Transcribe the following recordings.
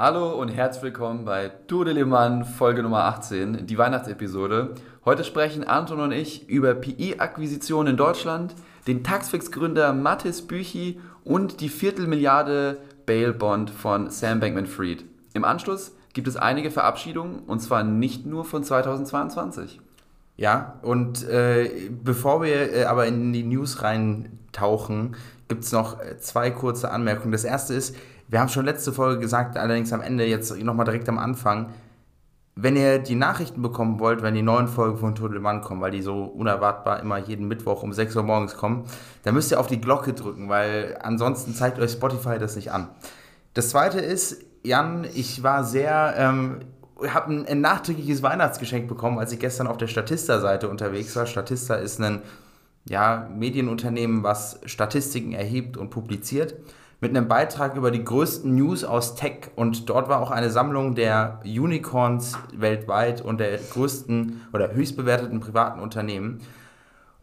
Hallo und herzlich willkommen bei Tour de Le Mans Folge Nummer 18, die Weihnachtsepisode. Heute sprechen Anton und ich über PI-Akquisitionen in Deutschland, den Taxfix-Gründer Mathis Büchi und die Viertelmilliarde Bail-Bond von Sam Bankman-Fried. Im Anschluss gibt es einige Verabschiedungen und zwar nicht nur von 2022. Ja, und äh, bevor wir äh, aber in die News reintauchen, gibt es noch äh, zwei kurze Anmerkungen. Das erste ist, wir haben schon letzte Folge gesagt, allerdings am Ende, jetzt nochmal direkt am Anfang, wenn ihr die Nachrichten bekommen wollt, wenn die neuen Folgen von Tour de Mann kommen, weil die so unerwartbar immer jeden Mittwoch um 6 Uhr morgens kommen, dann müsst ihr auf die Glocke drücken, weil ansonsten zeigt euch Spotify das nicht an. Das zweite ist, Jan, ich war sehr, ähm, habe ein, ein nachträgliches Weihnachtsgeschenk bekommen, als ich gestern auf der Statista-Seite unterwegs war. Statista ist ein ja, Medienunternehmen, was Statistiken erhebt und publiziert mit einem Beitrag über die größten News aus Tech und dort war auch eine Sammlung der Unicorns weltweit und der größten oder höchst bewerteten privaten Unternehmen.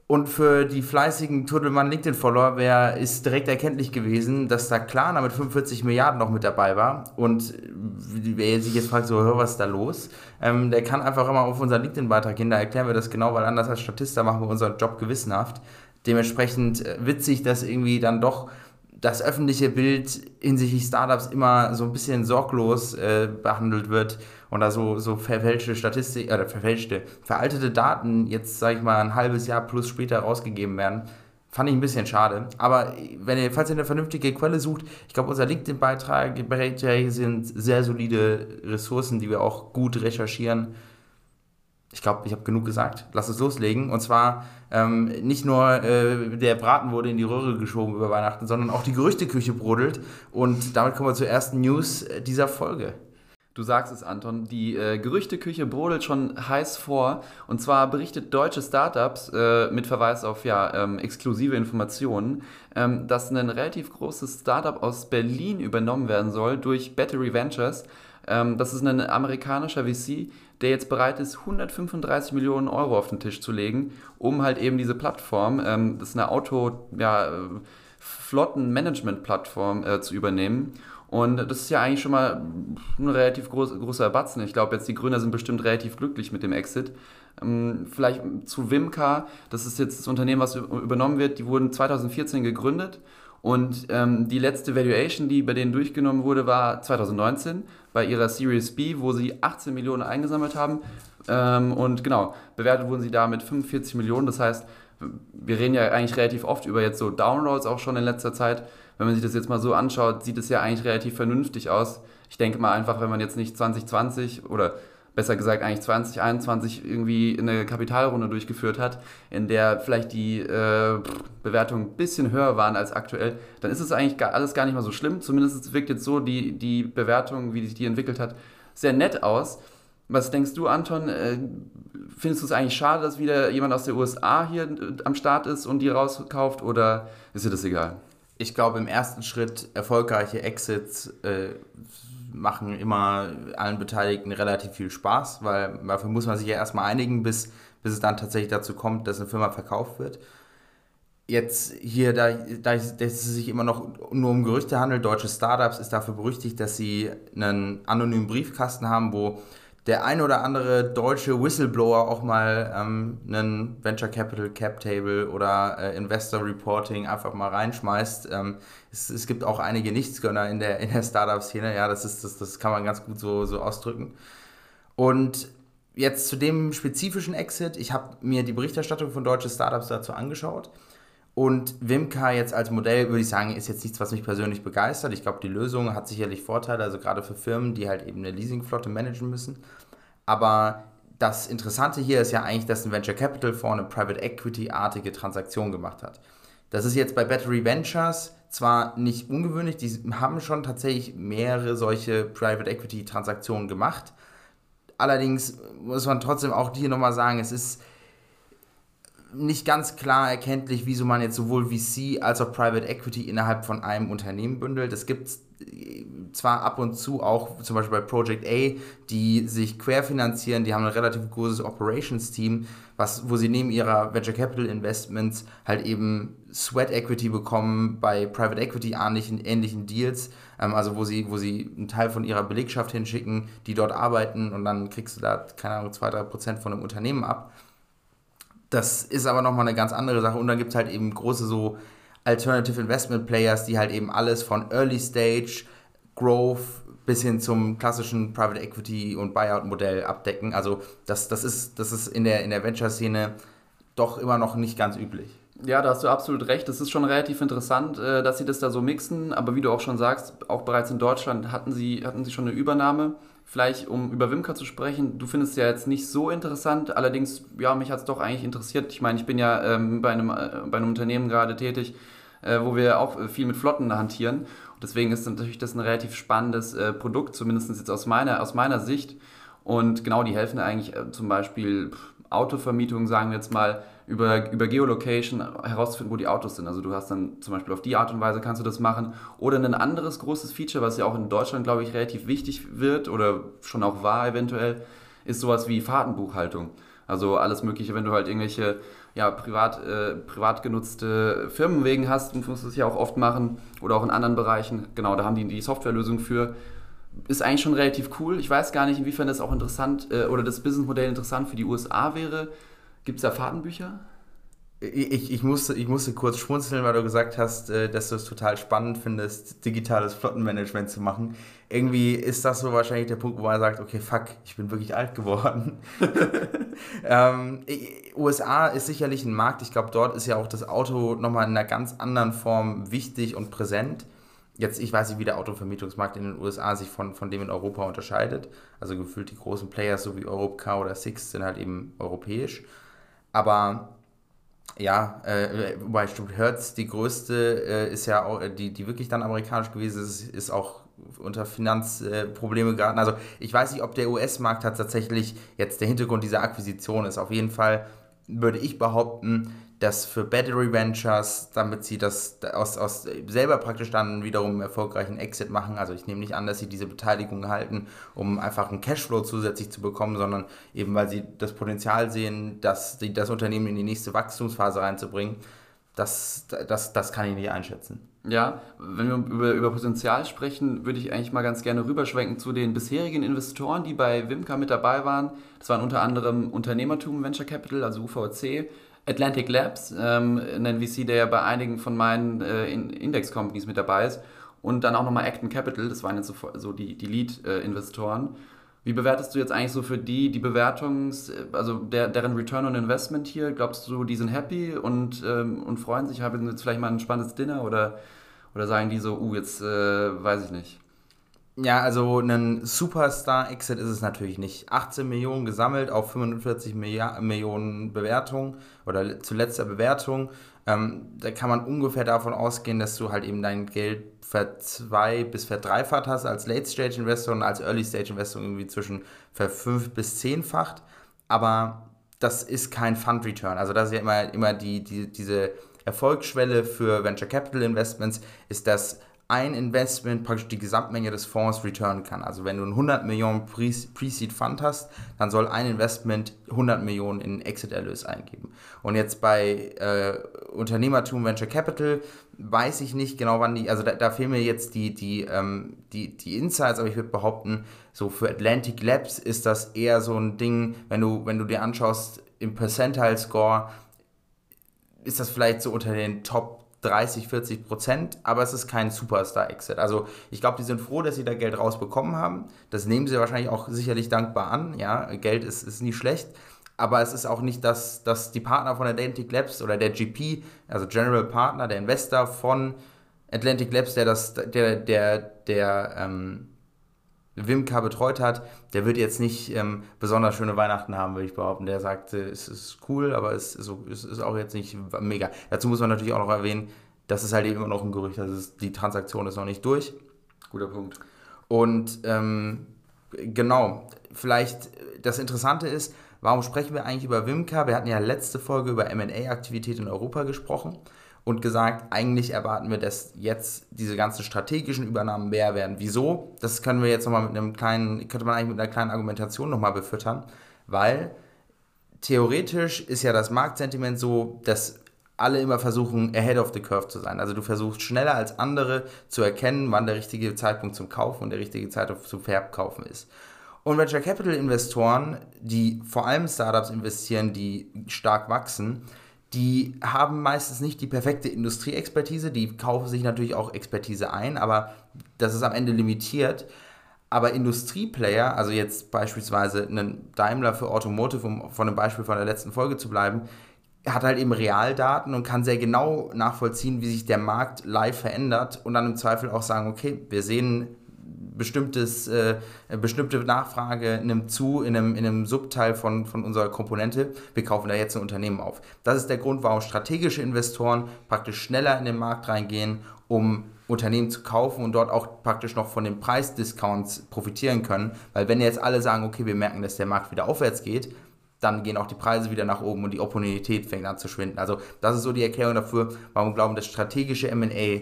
Und für die fleißigen Turtelmann LinkedIn-Follower wäre ist direkt erkenntlich gewesen, dass da Klarna mit 45 Milliarden noch mit dabei war. Und wer sich jetzt fragt, so, hör, was ist da los? Ähm, der kann einfach immer auf unseren LinkedIn-Beitrag gehen, da erklären wir das genau, weil anders als Statista machen wir unseren Job gewissenhaft. Dementsprechend äh, witzig, dass irgendwie dann doch das öffentliche Bild hinsichtlich Startups immer so ein bisschen sorglos äh, behandelt wird und da so, so verfälschte Statistik, oder äh, verfälschte, veraltete Daten jetzt, sag ich mal, ein halbes Jahr plus später rausgegeben werden. Fand ich ein bisschen schade. Aber wenn ihr, falls ihr eine vernünftige Quelle sucht, ich glaube, unser LinkedIn-Beitrag sind sehr solide Ressourcen, die wir auch gut recherchieren ich glaube, ich habe genug gesagt. Lass uns loslegen. Und zwar ähm, nicht nur äh, der Braten wurde in die Röhre geschoben über Weihnachten, sondern auch die Gerüchteküche brodelt. Und damit kommen wir zur ersten News dieser Folge. Du sagst es, Anton, die äh, Gerüchteküche brodelt schon heiß vor. Und zwar berichtet deutsche Startups äh, mit Verweis auf ja, ähm, exklusive Informationen, ähm, dass ein relativ großes Startup aus Berlin übernommen werden soll durch Battery Ventures. Ähm, das ist ein amerikanischer VC, der jetzt bereit ist, 135 Millionen Euro auf den Tisch zu legen, um halt eben diese Plattform, ähm, das ist eine Auto, ja, Flottenmanagement-Plattform äh, zu übernehmen. Und das ist ja eigentlich schon mal ein relativ groß, großer Batzen. Ich glaube, jetzt die Gründer sind bestimmt relativ glücklich mit dem Exit. Ähm, vielleicht zu Wimka, das ist jetzt das Unternehmen, was übernommen wird. Die wurden 2014 gegründet und ähm, die letzte Valuation, die bei denen durchgenommen wurde, war 2019 bei ihrer Series B, wo sie 18 Millionen eingesammelt haben. Ähm, und genau, bewertet wurden sie da mit 45 Millionen. Das heißt, wir reden ja eigentlich relativ oft über jetzt so Downloads auch schon in letzter Zeit. Wenn man sich das jetzt mal so anschaut, sieht es ja eigentlich relativ vernünftig aus. Ich denke mal einfach, wenn man jetzt nicht 2020 oder besser gesagt eigentlich 2021 irgendwie eine Kapitalrunde durchgeführt hat, in der vielleicht die äh, Bewertungen ein bisschen höher waren als aktuell, dann ist es eigentlich gar, alles gar nicht mal so schlimm. Zumindest wirkt jetzt so die, die Bewertung, wie sich die entwickelt hat, sehr nett aus. Was denkst du, Anton? Äh, findest du es eigentlich schade, dass wieder jemand aus der USA hier äh, am Start ist und die rauskauft oder ist dir das egal? Ich glaube, im ersten Schritt erfolgreiche Exits äh, machen immer allen Beteiligten relativ viel Spaß, weil dafür muss man sich ja erstmal einigen, bis, bis es dann tatsächlich dazu kommt, dass eine Firma verkauft wird. Jetzt hier, da, da es sich immer noch nur um Gerüchte handelt, deutsche Startups ist dafür berüchtigt, dass sie einen anonymen Briefkasten haben, wo der ein oder andere deutsche Whistleblower auch mal ähm, einen Venture Capital Cap Table oder äh, Investor Reporting einfach mal reinschmeißt. Ähm, es, es, gibt auch einige Nichtsgönner in der, in der Startup-Szene, ja, das, ist, das, das kann man ganz gut so, so ausdrücken. Und jetzt zu dem spezifischen Exit, ich habe mir die Berichterstattung von deutschen Startups dazu angeschaut. Und Wimka jetzt als Modell, würde ich sagen, ist jetzt nichts, was mich persönlich begeistert. Ich glaube, die Lösung hat sicherlich Vorteile, also gerade für Firmen, die halt eben eine Leasingflotte managen müssen. Aber das Interessante hier ist ja eigentlich, dass ein Venture Capital Fonds eine Private Equity-artige Transaktion gemacht hat. Das ist jetzt bei Battery Ventures zwar nicht ungewöhnlich, die haben schon tatsächlich mehrere solche Private Equity-Transaktionen gemacht. Allerdings muss man trotzdem auch hier nochmal sagen, es ist nicht ganz klar erkenntlich, wieso man jetzt sowohl VC als auch Private Equity innerhalb von einem Unternehmen bündelt. Es gibt zwar ab und zu auch zum Beispiel bei Project A, die sich querfinanzieren, die haben ein relativ großes Operations-Team, wo sie neben ihrer Venture Capital Investments halt eben Sweat Equity bekommen bei Private Equity ähnlichen, ähnlichen Deals, ähm, also wo sie, wo sie einen Teil von ihrer Belegschaft hinschicken, die dort arbeiten und dann kriegst du da, keine Ahnung, 2-3% von einem Unternehmen ab. Das ist aber nochmal eine ganz andere Sache und dann gibt es halt eben große so Alternative Investment Players, die halt eben alles von Early Stage, Growth bis hin zum klassischen Private Equity und Buyout Modell abdecken. Also das, das ist, das ist in der, in der Venture-Szene doch immer noch nicht ganz üblich. Ja, da hast du absolut recht. Es ist schon relativ interessant, äh, dass sie das da so mixen. Aber wie du auch schon sagst, auch bereits in Deutschland hatten sie, hatten sie schon eine Übernahme. Vielleicht, um über Wimka zu sprechen, du findest es ja jetzt nicht so interessant. Allerdings, ja, mich hat es doch eigentlich interessiert. Ich meine, ich bin ja ähm, bei, einem, äh, bei einem Unternehmen gerade tätig, äh, wo wir auch viel mit Flotten hantieren. Und deswegen ist natürlich das ein relativ spannendes äh, Produkt, zumindest jetzt aus meiner, aus meiner Sicht. Und genau, die helfen eigentlich äh, zum Beispiel Autovermietung, sagen wir jetzt mal, über, über Geolocation herauszufinden, wo die Autos sind. Also du hast dann zum Beispiel auf die Art und Weise kannst du das machen. Oder ein anderes großes Feature, was ja auch in Deutschland, glaube ich, relativ wichtig wird oder schon auch war eventuell, ist sowas wie Fahrtenbuchhaltung. Also alles Mögliche, wenn du halt irgendwelche ja, privat, äh, privat genutzte Firmenwegen hast, musst du es ja auch oft machen oder auch in anderen Bereichen. Genau, da haben die die Softwarelösung für. Ist eigentlich schon relativ cool. Ich weiß gar nicht, inwiefern das auch interessant äh, oder das Businessmodell interessant für die USA wäre. Gibt es da Fahrtenbücher? Ich, ich, musste, ich musste kurz schmunzeln, weil du gesagt hast, äh, dass du es total spannend findest, digitales Flottenmanagement zu machen. Irgendwie ist das so wahrscheinlich der Punkt, wo man sagt, okay, fuck, ich bin wirklich alt geworden. ähm, USA ist sicherlich ein Markt, ich glaube, dort ist ja auch das Auto nochmal in einer ganz anderen Form wichtig und präsent. Jetzt, ich weiß nicht, wie der Autovermietungsmarkt in den USA sich von, von dem in Europa unterscheidet. Also gefühlt die großen Players, so wie Europcar oder Six, sind halt eben europäisch. Aber ja, äh, wobei Hertz, die größte, äh, ist ja auch, die, die wirklich dann amerikanisch gewesen ist, ist auch unter Finanzprobleme äh, geraten. Also ich weiß nicht, ob der US-Markt tatsächlich jetzt der Hintergrund dieser Akquisition ist. Auf jeden Fall würde ich behaupten, dass für Battery Ventures, damit sie das aus, aus selber praktisch dann wiederum einen erfolgreichen Exit machen, also ich nehme nicht an, dass sie diese Beteiligung halten, um einfach einen Cashflow zusätzlich zu bekommen, sondern eben weil sie das Potenzial sehen, dass sie das Unternehmen in die nächste Wachstumsphase reinzubringen, das, das, das kann ich nicht einschätzen. Ja, wenn wir über, über Potenzial sprechen, würde ich eigentlich mal ganz gerne rüberschwenken zu den bisherigen Investoren, die bei Wimka mit dabei waren. Das waren unter anderem Unternehmertum Venture Capital, also UVC, Atlantic Labs, ähm, ein VC, der ja bei einigen von meinen äh, Index-Companies mit dabei ist. Und dann auch nochmal Acton Capital, das waren jetzt so, so die, die Lead-Investoren. Wie bewertest du jetzt eigentlich so für die die Bewertungs-, also der, deren Return on Investment hier? Glaubst du, die sind happy und, ähm, und freuen sich, haben jetzt vielleicht mal ein spannendes Dinner oder, oder sagen die so, uh, jetzt äh, weiß ich nicht? Ja, also ein Superstar-Exit ist es natürlich nicht. 18 Millionen gesammelt auf 45 Milliard Millionen Bewertung oder zuletzt der Bewertung. Ähm, da kann man ungefähr davon ausgehen, dass du halt eben dein Geld verzwei- bis verdreifacht hast als Late-Stage-Investor und als Early-Stage-Investor irgendwie zwischen verfünf- bis zehnfacht. Aber das ist kein Fund-Return. Also das ist ja immer, immer die, die, diese Erfolgsschwelle für Venture Capital Investments, ist das ein Investment praktisch die Gesamtmenge des Fonds returnen kann. Also wenn du einen 100 Millionen Pre-Seed Fund hast, dann soll ein Investment 100 Millionen in Exit-Erlös eingeben. Und jetzt bei äh, Unternehmertum Venture Capital weiß ich nicht genau, wann die, also da, da fehlen mir jetzt die, die, ähm, die, die Insights, aber ich würde behaupten, so für Atlantic Labs ist das eher so ein Ding, wenn du, wenn du dir anschaust, im Percentile Score ist das vielleicht so unter den Top 30, 40 Prozent, aber es ist kein Superstar-Exit. Also ich glaube, die sind froh, dass sie da Geld rausbekommen haben. Das nehmen sie wahrscheinlich auch sicherlich dankbar an. Ja, Geld ist, ist nie schlecht. Aber es ist auch nicht, dass, dass die Partner von Atlantic Labs oder der GP, also General Partner, der Investor von Atlantic Labs, der das, der, der, der ähm, Wimka betreut hat, der wird jetzt nicht ähm, besonders schöne Weihnachten haben, würde ich behaupten. Der sagte, es ist cool, aber es ist, es ist auch jetzt nicht mega. Dazu muss man natürlich auch noch erwähnen, das ist halt eben immer noch ein Gerücht, also ist, die Transaktion ist noch nicht durch. Guter Punkt. Und ähm, genau, vielleicht das Interessante ist, warum sprechen wir eigentlich über Wimka? Wir hatten ja letzte Folge über MA-Aktivität in Europa gesprochen. Und gesagt, eigentlich erwarten wir, dass jetzt diese ganzen strategischen Übernahmen mehr werden. Wieso? Das können wir jetzt nochmal mit einem kleinen, könnte man eigentlich mit einer kleinen Argumentation nochmal befüttern, weil theoretisch ist ja das Marktsentiment so, dass alle immer versuchen, ahead of the curve zu sein. Also du versuchst schneller als andere zu erkennen, wann der richtige Zeitpunkt zum Kaufen und der richtige Zeitpunkt zum Verkaufen ist. Und Venture Capital Investoren, die vor allem Startups investieren, die stark wachsen, die haben meistens nicht die perfekte Industrieexpertise, die kaufen sich natürlich auch Expertise ein, aber das ist am Ende limitiert. Aber Industrieplayer, also jetzt beispielsweise einen Daimler für Automotive, um von dem Beispiel von der letzten Folge zu bleiben, hat halt eben Realdaten und kann sehr genau nachvollziehen, wie sich der Markt live verändert und dann im Zweifel auch sagen, okay, wir sehen bestimmtes, äh, bestimmte Nachfrage nimmt zu in einem, in einem Subteil von, von unserer Komponente. Wir kaufen da jetzt ein Unternehmen auf. Das ist der Grund, warum strategische Investoren praktisch schneller in den Markt reingehen, um Unternehmen zu kaufen und dort auch praktisch noch von den Preisdiscounts profitieren können. Weil wenn jetzt alle sagen, okay, wir merken, dass der Markt wieder aufwärts geht, dann gehen auch die Preise wieder nach oben und die Opportunität fängt an zu schwinden. Also das ist so die Erklärung dafür, warum wir glauben, dass strategische M&A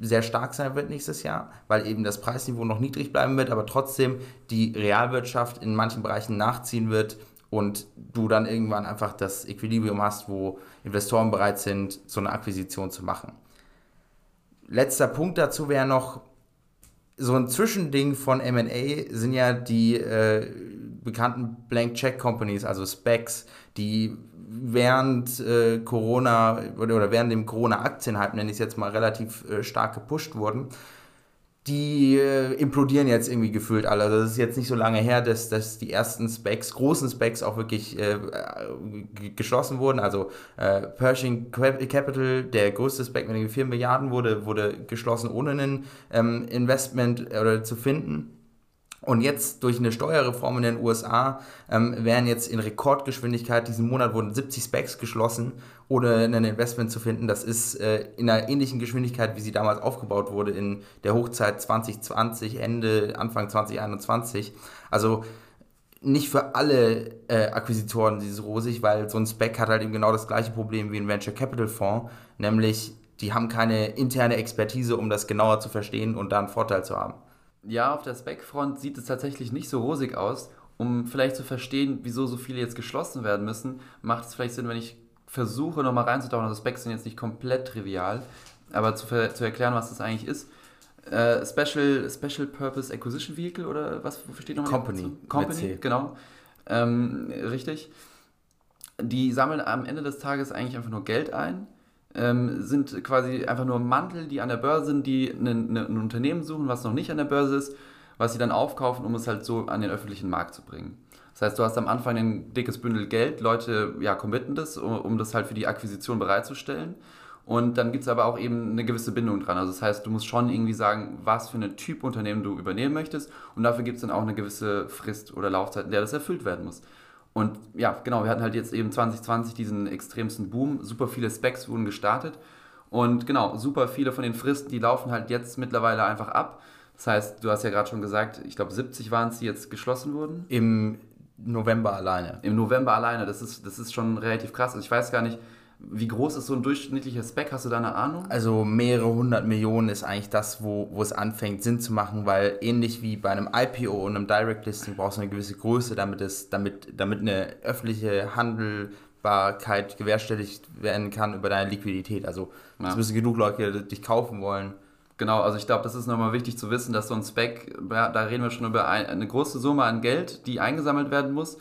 sehr stark sein wird nächstes Jahr, weil eben das Preisniveau noch niedrig bleiben wird, aber trotzdem die Realwirtschaft in manchen Bereichen nachziehen wird und du dann irgendwann einfach das Equilibrium hast, wo Investoren bereit sind, so eine Akquisition zu machen. Letzter Punkt dazu wäre noch, so ein Zwischending von MA sind ja die äh, bekannten Blank Check Companies, also Specs, die während äh, Corona oder, oder während dem Corona-Aktienhype, nenne ich es jetzt mal, relativ äh, stark gepusht wurden, die äh, implodieren jetzt irgendwie gefühlt alle. Also das ist jetzt nicht so lange her, dass, dass die ersten Specs, großen Specs auch wirklich äh, geschlossen wurden. Also äh, Pershing Capital, der größte Spec mit 4 Milliarden, wurde, wurde geschlossen, ohne ein ähm, Investment oder zu finden. Und jetzt durch eine Steuerreform in den USA ähm, werden jetzt in Rekordgeschwindigkeit, diesen Monat wurden 70 Specs geschlossen, ohne ein Investment zu finden. Das ist äh, in einer ähnlichen Geschwindigkeit, wie sie damals aufgebaut wurde in der Hochzeit 2020, Ende, Anfang 2021. Also nicht für alle äh, Akquisitoren dieses rosig, weil so ein Spec hat halt eben genau das gleiche Problem wie ein Venture Capital Fonds, nämlich die haben keine interne Expertise, um das genauer zu verstehen und da einen Vorteil zu haben ja, auf der Spec-Front sieht es tatsächlich nicht so rosig aus. Um vielleicht zu verstehen, wieso so viele jetzt geschlossen werden müssen, macht es vielleicht Sinn, wenn ich versuche, nochmal reinzutauchen. Also Specs sind jetzt nicht komplett trivial, aber zu, zu erklären, was das eigentlich ist. Äh, Special, Special Purpose Acquisition Vehicle oder was wofür steht nochmal? Company. Company, genau. Ähm, richtig. Die sammeln am Ende des Tages eigentlich einfach nur Geld ein ähm, sind quasi einfach nur Mantel, die an der Börse sind, die ne, ne, ein Unternehmen suchen, was noch nicht an der Börse ist, was sie dann aufkaufen, um es halt so an den öffentlichen Markt zu bringen. Das heißt, du hast am Anfang ein dickes Bündel Geld, Leute ja, committen das, um, um das halt für die Akquisition bereitzustellen. Und dann gibt es aber auch eben eine gewisse Bindung dran. Also das heißt, du musst schon irgendwie sagen, was für eine Typ Unternehmen du übernehmen möchtest. Und dafür gibt es dann auch eine gewisse Frist oder Laufzeit, in der das erfüllt werden muss. Und ja, genau, wir hatten halt jetzt eben 2020 diesen extremsten Boom. Super viele Specs wurden gestartet. Und genau, super viele von den Fristen, die laufen halt jetzt mittlerweile einfach ab. Das heißt, du hast ja gerade schon gesagt, ich glaube 70 waren es, die jetzt geschlossen wurden. Im November alleine. Im November alleine, das ist, das ist schon relativ krass. Also ich weiß gar nicht, wie groß ist so ein durchschnittlicher Spec? Hast du da eine Ahnung? Also mehrere hundert Millionen ist eigentlich das, wo, wo es anfängt Sinn zu machen, weil ähnlich wie bei einem IPO und einem Direct Listing brauchst du eine gewisse Größe, damit, es, damit, damit eine öffentliche Handelbarkeit gewährstelligt werden kann über deine Liquidität. Also ja. es müssen genug Leute dich kaufen wollen. Genau, also ich glaube, das ist nochmal wichtig zu wissen, dass so ein Spec, da reden wir schon über eine große Summe an Geld, die eingesammelt werden muss.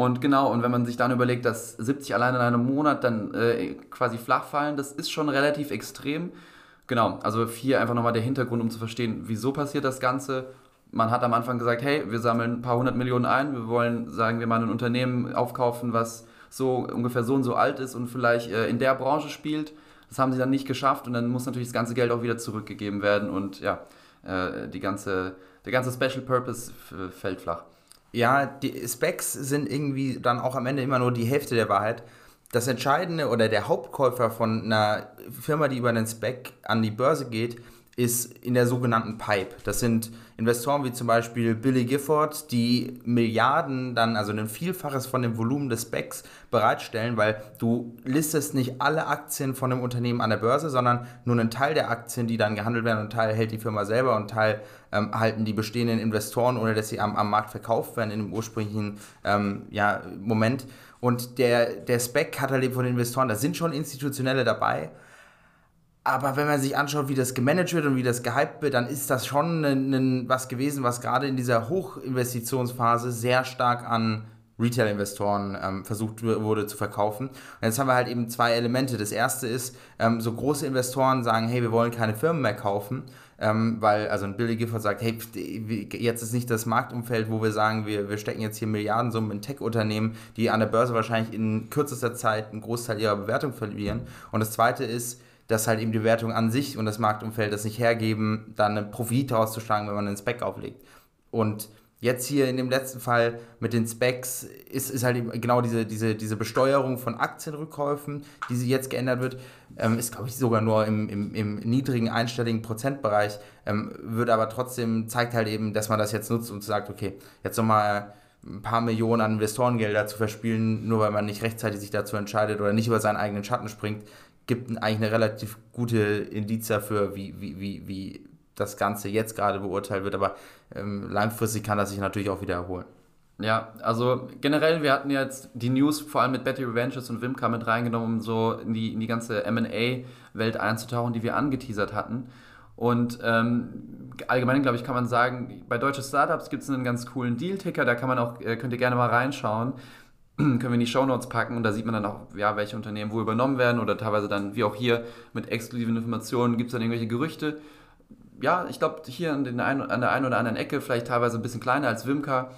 Und genau, und wenn man sich dann überlegt, dass 70 alleine in einem Monat dann äh, quasi flach fallen, das ist schon relativ extrem. Genau, also hier einfach nochmal der Hintergrund, um zu verstehen, wieso passiert das Ganze. Man hat am Anfang gesagt, hey, wir sammeln ein paar hundert Millionen ein, wir wollen, sagen wir mal, ein Unternehmen aufkaufen, was so ungefähr so und so alt ist und vielleicht äh, in der Branche spielt. Das haben sie dann nicht geschafft und dann muss natürlich das ganze Geld auch wieder zurückgegeben werden und ja, äh, die ganze, der ganze Special Purpose fällt flach ja, die Specs sind irgendwie dann auch am Ende immer nur die Hälfte der Wahrheit. Das Entscheidende oder der Hauptkäufer von einer Firma, die über einen Spec an die Börse geht, ist in der sogenannten Pipe. Das sind Investoren wie zum Beispiel Billy Gifford, die Milliarden dann, also ein Vielfaches von dem Volumen des Specs bereitstellen, weil du listest nicht alle Aktien von einem Unternehmen an der Börse, sondern nur einen Teil der Aktien, die dann gehandelt werden, und Teil hält die Firma selber und Teil ähm, halten die bestehenden Investoren, ohne dass sie am, am Markt verkauft werden in dem ursprünglichen ähm, ja, Moment. Und der, der Spec hat eben von Investoren, da sind schon institutionelle dabei, aber wenn man sich anschaut, wie das gemanagt wird und wie das gehypt wird, dann ist das schon ein, ein, was gewesen, was gerade in dieser Hochinvestitionsphase sehr stark an Retail-Investoren ähm, versucht wurde zu verkaufen. Und jetzt haben wir halt eben zwei Elemente. Das erste ist, ähm, so große Investoren sagen, hey, wir wollen keine Firmen mehr kaufen, ähm, weil, also ein Billy Gifford sagt, hey, jetzt ist nicht das Marktumfeld, wo wir sagen, wir, wir stecken jetzt hier Milliardensummen in Tech-Unternehmen, die an der Börse wahrscheinlich in kürzester Zeit einen Großteil ihrer Bewertung verlieren. Und das zweite ist, dass halt eben die Bewertung an sich und das Marktumfeld das nicht hergeben, dann einen Profit rauszuschlagen, wenn man einen Spec auflegt. Und jetzt hier in dem letzten Fall mit den Specs ist, ist halt eben genau diese, diese, diese Besteuerung von Aktienrückkäufen, die sie jetzt geändert wird, ähm, ist glaube ich sogar nur im, im, im niedrigen einstelligen Prozentbereich, ähm, wird aber trotzdem, zeigt halt eben, dass man das jetzt nutzt und sagt, okay, jetzt nochmal ein paar Millionen an Investorengelder zu verspielen, nur weil man nicht rechtzeitig sich dazu entscheidet oder nicht über seinen eigenen Schatten springt, gibt eigentlich eine relativ gute Indiz dafür, wie, wie, wie, wie das Ganze jetzt gerade beurteilt wird. Aber ähm, langfristig kann das sich natürlich auch wieder erholen. Ja, also generell, wir hatten jetzt die News vor allem mit Betty Revenges und Wimka mit reingenommen, um so in die, in die ganze MA-Welt einzutauchen, die wir angeteasert hatten. Und ähm, allgemein, glaube ich, kann man sagen, bei deutschen Startups gibt es einen ganz coolen Deal-Ticker, da kann man auch, äh, könnt ihr gerne mal reinschauen. Können wir in die Shownotes packen und da sieht man dann auch, ja, welche Unternehmen wo übernommen werden oder teilweise dann, wie auch hier, mit exklusiven Informationen gibt es dann irgendwelche Gerüchte. Ja, ich glaube, hier an, den ein, an der einen oder anderen Ecke, vielleicht teilweise ein bisschen kleiner als Wimka,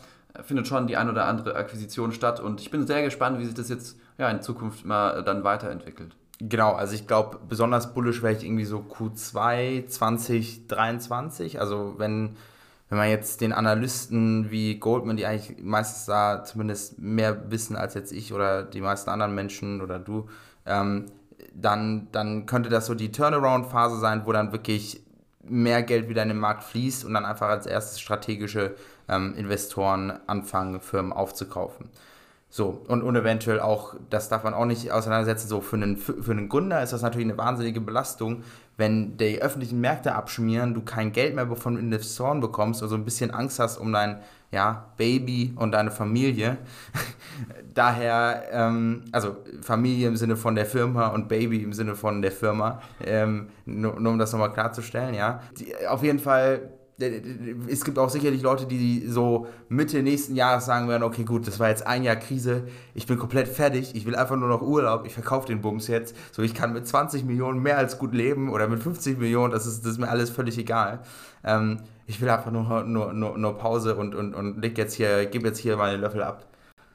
findet schon die ein oder andere Akquisition statt und ich bin sehr gespannt, wie sich das jetzt ja, in Zukunft mal dann weiterentwickelt. Genau, also ich glaube, besonders bullish wäre ich irgendwie so Q2 2023, also wenn wenn man jetzt den Analysten wie Goldman, die eigentlich meistens da zumindest mehr wissen als jetzt ich oder die meisten anderen Menschen oder du, ähm, dann, dann könnte das so die Turnaround-Phase sein, wo dann wirklich mehr Geld wieder in den Markt fließt und dann einfach als erstes strategische ähm, Investoren anfangen, Firmen aufzukaufen. So, und, und eventuell auch, das darf man auch nicht auseinandersetzen, so für einen, für einen Gründer ist das natürlich eine wahnsinnige Belastung, wenn die öffentlichen Märkte abschmieren, du kein Geld mehr von Investoren bekommst oder so ein bisschen Angst hast um dein ja, Baby und deine Familie. Daher, ähm, also Familie im Sinne von der Firma und Baby im Sinne von der Firma, ähm, nur, nur um das nochmal klarzustellen, ja. Die, auf jeden Fall es gibt auch sicherlich Leute, die so Mitte nächsten Jahres sagen werden, okay gut, das war jetzt ein Jahr Krise, ich bin komplett fertig, ich will einfach nur noch Urlaub, ich verkaufe den Bums jetzt, so ich kann mit 20 Millionen mehr als gut leben oder mit 50 Millionen, das ist, das ist mir alles völlig egal. Ähm, ich will einfach nur, nur, nur, nur Pause und, und, und leg jetzt hier, gebe jetzt hier meine Löffel ab.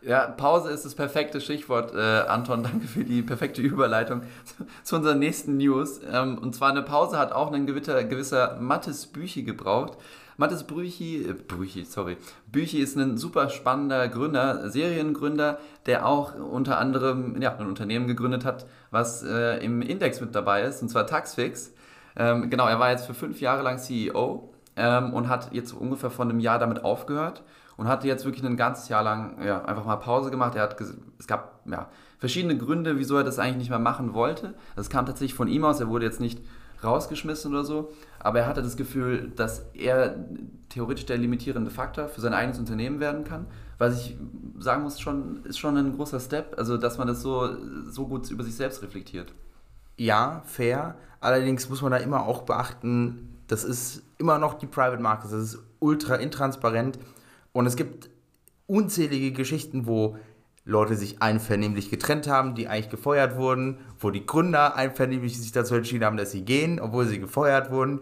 Ja, Pause ist das perfekte Stichwort, äh, Anton. Danke für die perfekte Überleitung zu, zu unseren nächsten News. Ähm, und zwar eine Pause hat auch ein gewisser, gewisser Mattes Büchi gebraucht. Mattes Brüchi, äh, Brüchi, sorry. Büchi ist ein super spannender Gründer, Seriengründer, der auch unter anderem ja, ein Unternehmen gegründet hat, was äh, im Index mit dabei ist, und zwar Taxfix. Ähm, genau, er war jetzt für fünf Jahre lang CEO ähm, und hat jetzt ungefähr vor einem Jahr damit aufgehört und hatte jetzt wirklich ein ganzes Jahr lang ja, einfach mal Pause gemacht. Er hat, es gab ja, verschiedene Gründe, wieso er das eigentlich nicht mehr machen wollte. Das kam tatsächlich von ihm aus. Er wurde jetzt nicht rausgeschmissen oder so, aber er hatte das Gefühl, dass er theoretisch der limitierende Faktor für sein eigenes Unternehmen werden kann. Was ich sagen muss, schon, ist schon ein großer Step, also dass man das so, so gut über sich selbst reflektiert. Ja, fair. Allerdings muss man da immer auch beachten, das ist immer noch die Private Market, das ist ultra intransparent. Und es gibt unzählige Geschichten, wo Leute sich einvernehmlich getrennt haben, die eigentlich gefeuert wurden, wo die Gründer einvernehmlich sich dazu entschieden haben, dass sie gehen, obwohl sie gefeuert wurden.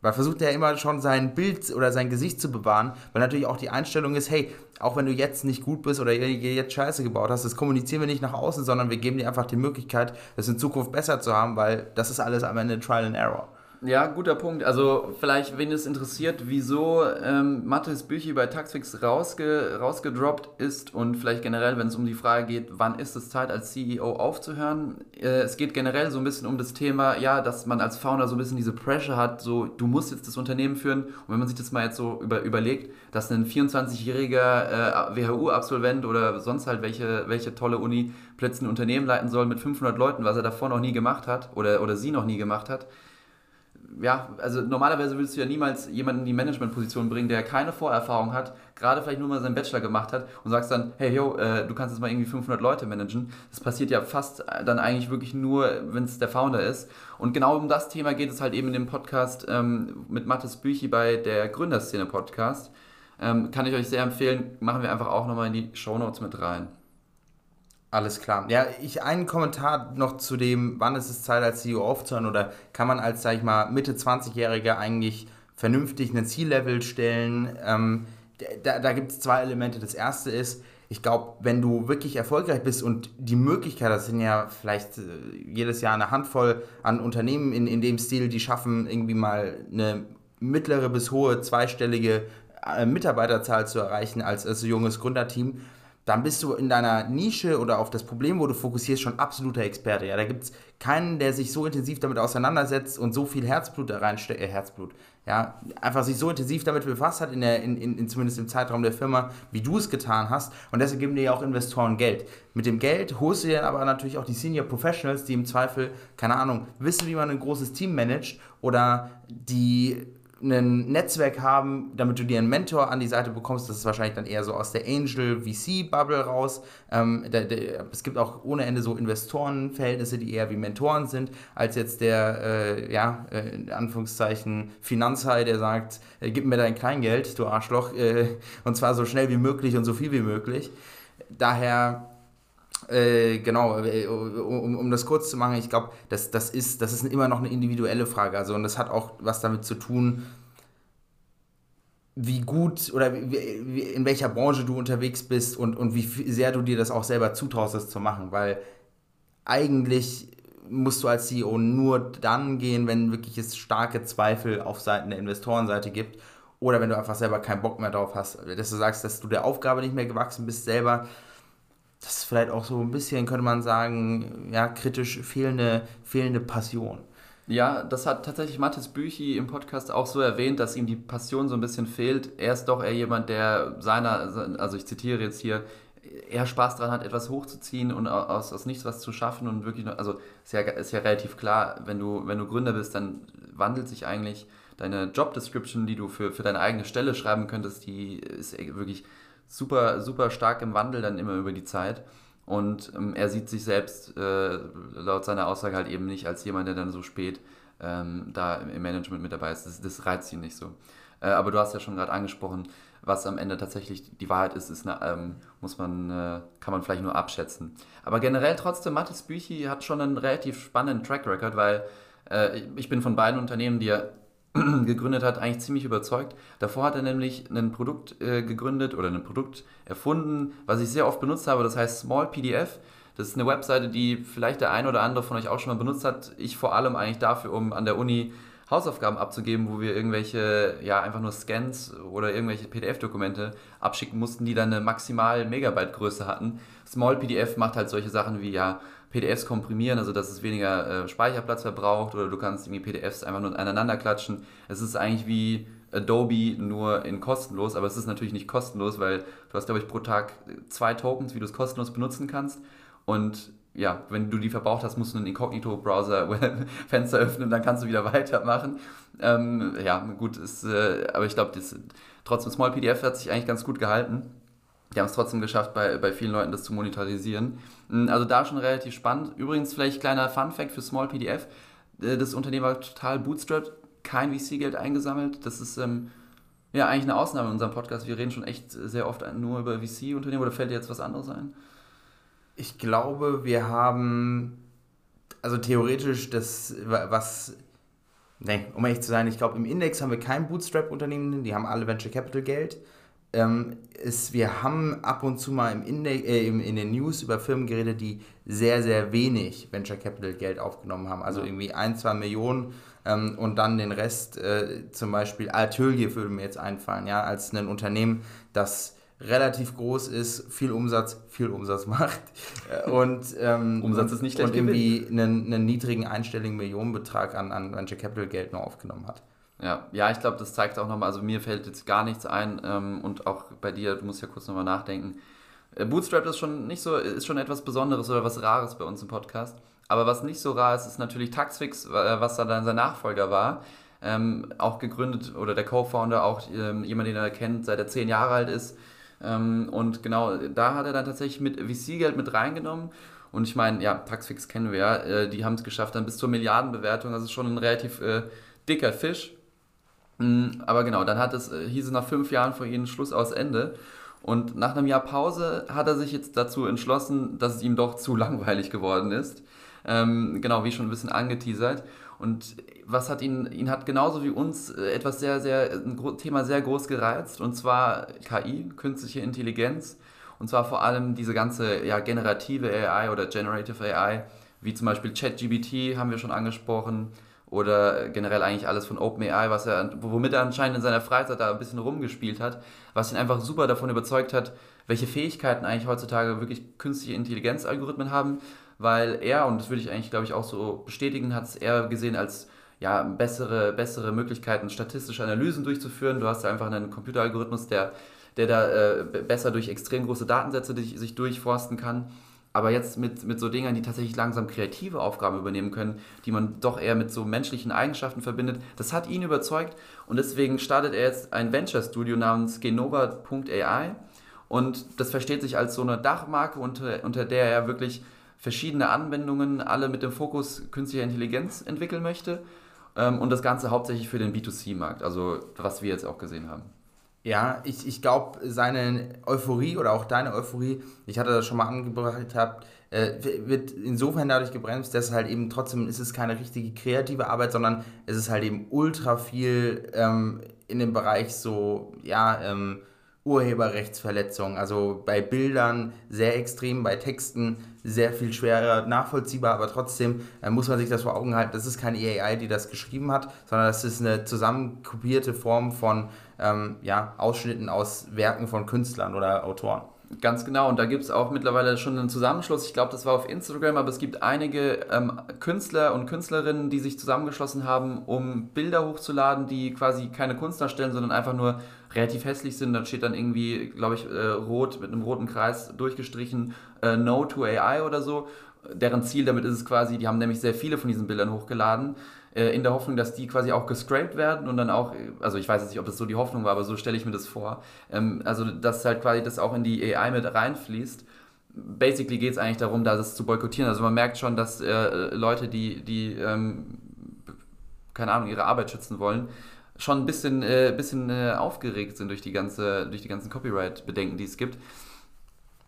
Man versucht ja immer schon sein Bild oder sein Gesicht zu bewahren, weil natürlich auch die Einstellung ist, hey, auch wenn du jetzt nicht gut bist oder jetzt Scheiße gebaut hast, das kommunizieren wir nicht nach außen, sondern wir geben dir einfach die Möglichkeit, das in Zukunft besser zu haben, weil das ist alles am Ende Trial and Error. Ja, guter Punkt. Also vielleicht, wenn es interessiert, wieso ähm, Mathis Büchi bei Taxfix rausge rausgedroppt ist und vielleicht generell, wenn es um die Frage geht, wann ist es Zeit als CEO aufzuhören. Äh, es geht generell so ein bisschen um das Thema, ja, dass man als Founder so ein bisschen diese Pressure hat, so du musst jetzt das Unternehmen führen. Und wenn man sich das mal jetzt so über, überlegt, dass ein 24-jähriger äh, WHU-Absolvent oder sonst halt welche, welche tolle Uni plötzlich ein Unternehmen leiten soll mit 500 Leuten, was er davor noch nie gemacht hat oder, oder sie noch nie gemacht hat, ja, also normalerweise würdest du ja niemals jemanden in die Managementposition bringen, der keine Vorerfahrung hat, gerade vielleicht nur mal seinen Bachelor gemacht hat und sagst dann, hey, yo, äh, du kannst jetzt mal irgendwie 500 Leute managen. Das passiert ja fast dann eigentlich wirklich nur, wenn es der Founder ist. Und genau um das Thema geht es halt eben in dem Podcast ähm, mit Mathis Büchi bei der Gründerszene Podcast. Ähm, kann ich euch sehr empfehlen, machen wir einfach auch nochmal in die Show Notes mit rein. Alles klar. Ja, ich einen Kommentar noch zu dem, wann ist es Zeit als CEO aufzuhören oder kann man als, sag ich mal, Mitte 20-Jähriger eigentlich vernünftig ein Ziellevel stellen? Ähm, da da gibt es zwei Elemente. Das erste ist, ich glaube, wenn du wirklich erfolgreich bist und die Möglichkeit, das sind ja vielleicht äh, jedes Jahr eine Handvoll an Unternehmen in, in dem Stil, die schaffen, irgendwie mal eine mittlere bis hohe zweistellige äh, Mitarbeiterzahl zu erreichen als, als junges Gründerteam dann bist du in deiner Nische oder auf das Problem, wo du fokussierst, schon absoluter Experte. Ja, da gibt es keinen, der sich so intensiv damit auseinandersetzt und so viel Herzblut da reinsteckt, äh, Herzblut, ja, einfach sich so intensiv damit befasst hat, in der, in, in, zumindest im Zeitraum der Firma, wie du es getan hast. Und deshalb geben dir ja auch Investoren Geld. Mit dem Geld holst du dir aber natürlich auch die Senior Professionals, die im Zweifel, keine Ahnung, wissen, wie man ein großes Team managt oder die ein Netzwerk haben, damit du dir einen Mentor an die Seite bekommst. Das ist wahrscheinlich dann eher so aus der Angel VC-Bubble raus. Ähm, der, der, es gibt auch ohne Ende so Investorenverhältnisse, die eher wie Mentoren sind, als jetzt der, äh, ja, äh, in Anführungszeichen Finanzhai, der sagt, äh, gib mir dein Kleingeld, du Arschloch, äh, und zwar so schnell wie möglich und so viel wie möglich. Daher äh, genau, äh, um, um das kurz zu machen, ich glaube, das, das, ist, das ist immer noch eine individuelle Frage. Also, und das hat auch was damit zu tun, wie gut oder wie, in welcher Branche du unterwegs bist und, und wie sehr du dir das auch selber zutraust, das zu machen. Weil eigentlich musst du als CEO nur dann gehen, wenn wirklich es starke Zweifel auf Seiten der Investorenseite gibt oder wenn du einfach selber keinen Bock mehr drauf hast, dass du sagst, dass du der Aufgabe nicht mehr gewachsen bist selber das ist vielleicht auch so ein bisschen, könnte man sagen, ja, kritisch fehlende, fehlende Passion. Ja, das hat tatsächlich Mathis Büchi im Podcast auch so erwähnt, dass ihm die Passion so ein bisschen fehlt. Er ist doch eher jemand, der seiner, also ich zitiere jetzt hier, eher Spaß daran hat, etwas hochzuziehen und aus, aus nichts was zu schaffen und wirklich, also ist ja, ist ja relativ klar, wenn du, wenn du Gründer bist, dann wandelt sich eigentlich deine Job Description, die du für, für deine eigene Stelle schreiben könntest, die ist wirklich super, super stark im Wandel dann immer über die Zeit. Und ähm, er sieht sich selbst äh, laut seiner Aussage halt eben nicht als jemand, der dann so spät ähm, da im Management mit dabei ist. Das, das reizt ihn nicht so. Äh, aber du hast ja schon gerade angesprochen, was am Ende tatsächlich die Wahrheit ist, ist eine, ähm, muss man, äh, kann man vielleicht nur abschätzen. Aber generell trotzdem, Mathis Büchi hat schon einen relativ spannenden Track Record, weil äh, ich bin von beiden Unternehmen, die er gegründet hat, eigentlich ziemlich überzeugt. Davor hat er nämlich ein Produkt äh, gegründet oder ein Produkt erfunden, was ich sehr oft benutzt habe, das heißt Small PDF. Das ist eine Webseite, die vielleicht der ein oder andere von euch auch schon mal benutzt hat. Ich vor allem eigentlich dafür, um an der Uni Hausaufgaben abzugeben, wo wir irgendwelche, ja, einfach nur Scans oder irgendwelche PDF-Dokumente abschicken mussten, die dann eine maximal Megabyte Größe hatten. Small PDF macht halt solche Sachen wie, ja, PDFs komprimieren, also dass es weniger äh, Speicherplatz verbraucht oder du kannst irgendwie PDFs einfach nur aneinander klatschen. Es ist eigentlich wie Adobe nur in kostenlos, aber es ist natürlich nicht kostenlos, weil du hast, glaube ich, pro Tag zwei Tokens, wie du es kostenlos benutzen kannst. Und ja, wenn du die verbraucht hast, musst du einen Inkognito-Browser-Fenster öffnen, dann kannst du wieder weitermachen. Ähm, ja, gut, ist, äh, aber ich glaube, trotzdem Small PDF hat sich eigentlich ganz gut gehalten die haben es trotzdem geschafft, bei, bei vielen Leuten das zu monetarisieren. Hm, also da schon relativ spannend. Übrigens vielleicht kleiner Fun Fact für Small PDF. Äh, das Unternehmen war total bootstrapped, kein VC-Geld eingesammelt. Das ist ähm, ja eigentlich eine Ausnahme in unserem Podcast. Wir reden schon echt sehr oft nur über VC-Unternehmen. Oder fällt dir jetzt was anderes ein? Ich glaube, wir haben, also theoretisch, das, was Nee, um ehrlich zu sein, ich glaube, im Index haben wir kein Bootstrap-Unternehmen, die haben alle Venture Capital Geld ähm, ist, wir haben ab und zu mal im Index, äh, in den News über Firmen geredet, die sehr, sehr wenig Venture Capital Geld aufgenommen haben. Also ja. irgendwie ein, zwei Millionen ähm, und dann den Rest, äh, zum Beispiel Atelier würde mir jetzt einfallen, ja, als ein Unternehmen, das relativ groß ist, viel Umsatz, viel Umsatz macht äh, und ähm, Umsatz ist nicht und irgendwie einen, einen, niedrigen einstelligen Millionenbetrag an, an Venture Capital Geld nur aufgenommen hat. Ja, ja, ich glaube, das zeigt auch nochmal, also mir fällt jetzt gar nichts ein ähm, und auch bei dir, du musst ja kurz nochmal nachdenken. Äh, Bootstrap ist schon nicht so, ist schon etwas Besonderes oder was Rares bei uns im Podcast. Aber was nicht so rar ist, ist natürlich Taxfix, was da dann sein Nachfolger war. Ähm, auch gegründet, oder der Co-Founder, auch ähm, jemand, den er kennt, seit er zehn Jahre alt ist. Ähm, und genau, da hat er dann tatsächlich mit VC-Geld mit reingenommen. Und ich meine, ja, Taxfix kennen wir ja, äh, die haben es geschafft, dann bis zur Milliardenbewertung. Das ist schon ein relativ äh, dicker Fisch. Mhm, aber genau, dann hat es, äh, hieß es nach fünf Jahren vor ihnen Schluss aus Ende. Und nach einem Jahr Pause hat er sich jetzt dazu entschlossen, dass es ihm doch zu langweilig geworden ist. Ähm, genau, wie schon ein bisschen angeteasert. Und was hat ihn, ihn hat genauso wie uns äh, etwas sehr, sehr, ein Thema sehr groß gereizt, und zwar KI, künstliche Intelligenz. Und zwar vor allem diese ganze ja, generative AI oder Generative AI, wie zum Beispiel ChatGBT haben wir schon angesprochen, oder generell eigentlich alles von OpenAI, was er, womit er anscheinend in seiner Freizeit da ein bisschen rumgespielt hat, was ihn einfach super davon überzeugt hat, welche Fähigkeiten eigentlich heutzutage wirklich künstliche Intelligenzalgorithmen haben, weil er, und das würde ich eigentlich, glaube ich, auch so bestätigen, hat es eher gesehen als ja, bessere, bessere Möglichkeiten, statistische Analysen durchzuführen. Du hast einfach einen Computeralgorithmus, der, der da äh, besser durch extrem große Datensätze sich, sich durchforsten kann. Aber jetzt mit, mit so Dingern, die tatsächlich langsam kreative Aufgaben übernehmen können, die man doch eher mit so menschlichen Eigenschaften verbindet, das hat ihn überzeugt und deswegen startet er jetzt ein Venture-Studio namens Genova.ai und das versteht sich als so eine Dachmarke, unter, unter der er wirklich verschiedene Anwendungen, alle mit dem Fokus künstlicher Intelligenz entwickeln möchte ähm, und das Ganze hauptsächlich für den B2C-Markt, also was wir jetzt auch gesehen haben. Ja, ich, ich glaube, seine Euphorie oder auch deine Euphorie, ich hatte das schon mal angebracht, hab, äh, wird insofern dadurch gebremst, dass halt eben trotzdem ist es keine richtige kreative Arbeit, sondern es ist halt eben ultra viel ähm, in dem Bereich so, ja, ähm, Urheberrechtsverletzungen. Also bei Bildern sehr extrem, bei Texten sehr viel schwerer nachvollziehbar, aber trotzdem äh, muss man sich das vor Augen halten, das ist keine AI, die das geschrieben hat, sondern das ist eine zusammenkopierte Form von ähm, ja, Ausschnitten aus Werken von Künstlern oder Autoren. Ganz genau, und da gibt es auch mittlerweile schon einen Zusammenschluss. Ich glaube, das war auf Instagram, aber es gibt einige ähm, Künstler und Künstlerinnen, die sich zusammengeschlossen haben, um Bilder hochzuladen, die quasi keine Kunst darstellen, sondern einfach nur relativ hässlich sind. Da steht dann irgendwie, glaube ich, äh, rot mit einem roten Kreis durchgestrichen, äh, No to AI oder so. Deren Ziel damit ist es quasi, die haben nämlich sehr viele von diesen Bildern hochgeladen in der Hoffnung, dass die quasi auch gescraped werden und dann auch, also ich weiß jetzt nicht, ob das so die Hoffnung war, aber so stelle ich mir das vor. Ähm, also, dass halt quasi das auch in die AI mit reinfließt. Basically geht es eigentlich darum, da das zu boykottieren. Also man merkt schon, dass äh, Leute, die, die ähm, keine Ahnung, ihre Arbeit schützen wollen, schon ein bisschen, äh, bisschen äh, aufgeregt sind durch die, ganze, durch die ganzen Copyright-Bedenken, die es gibt.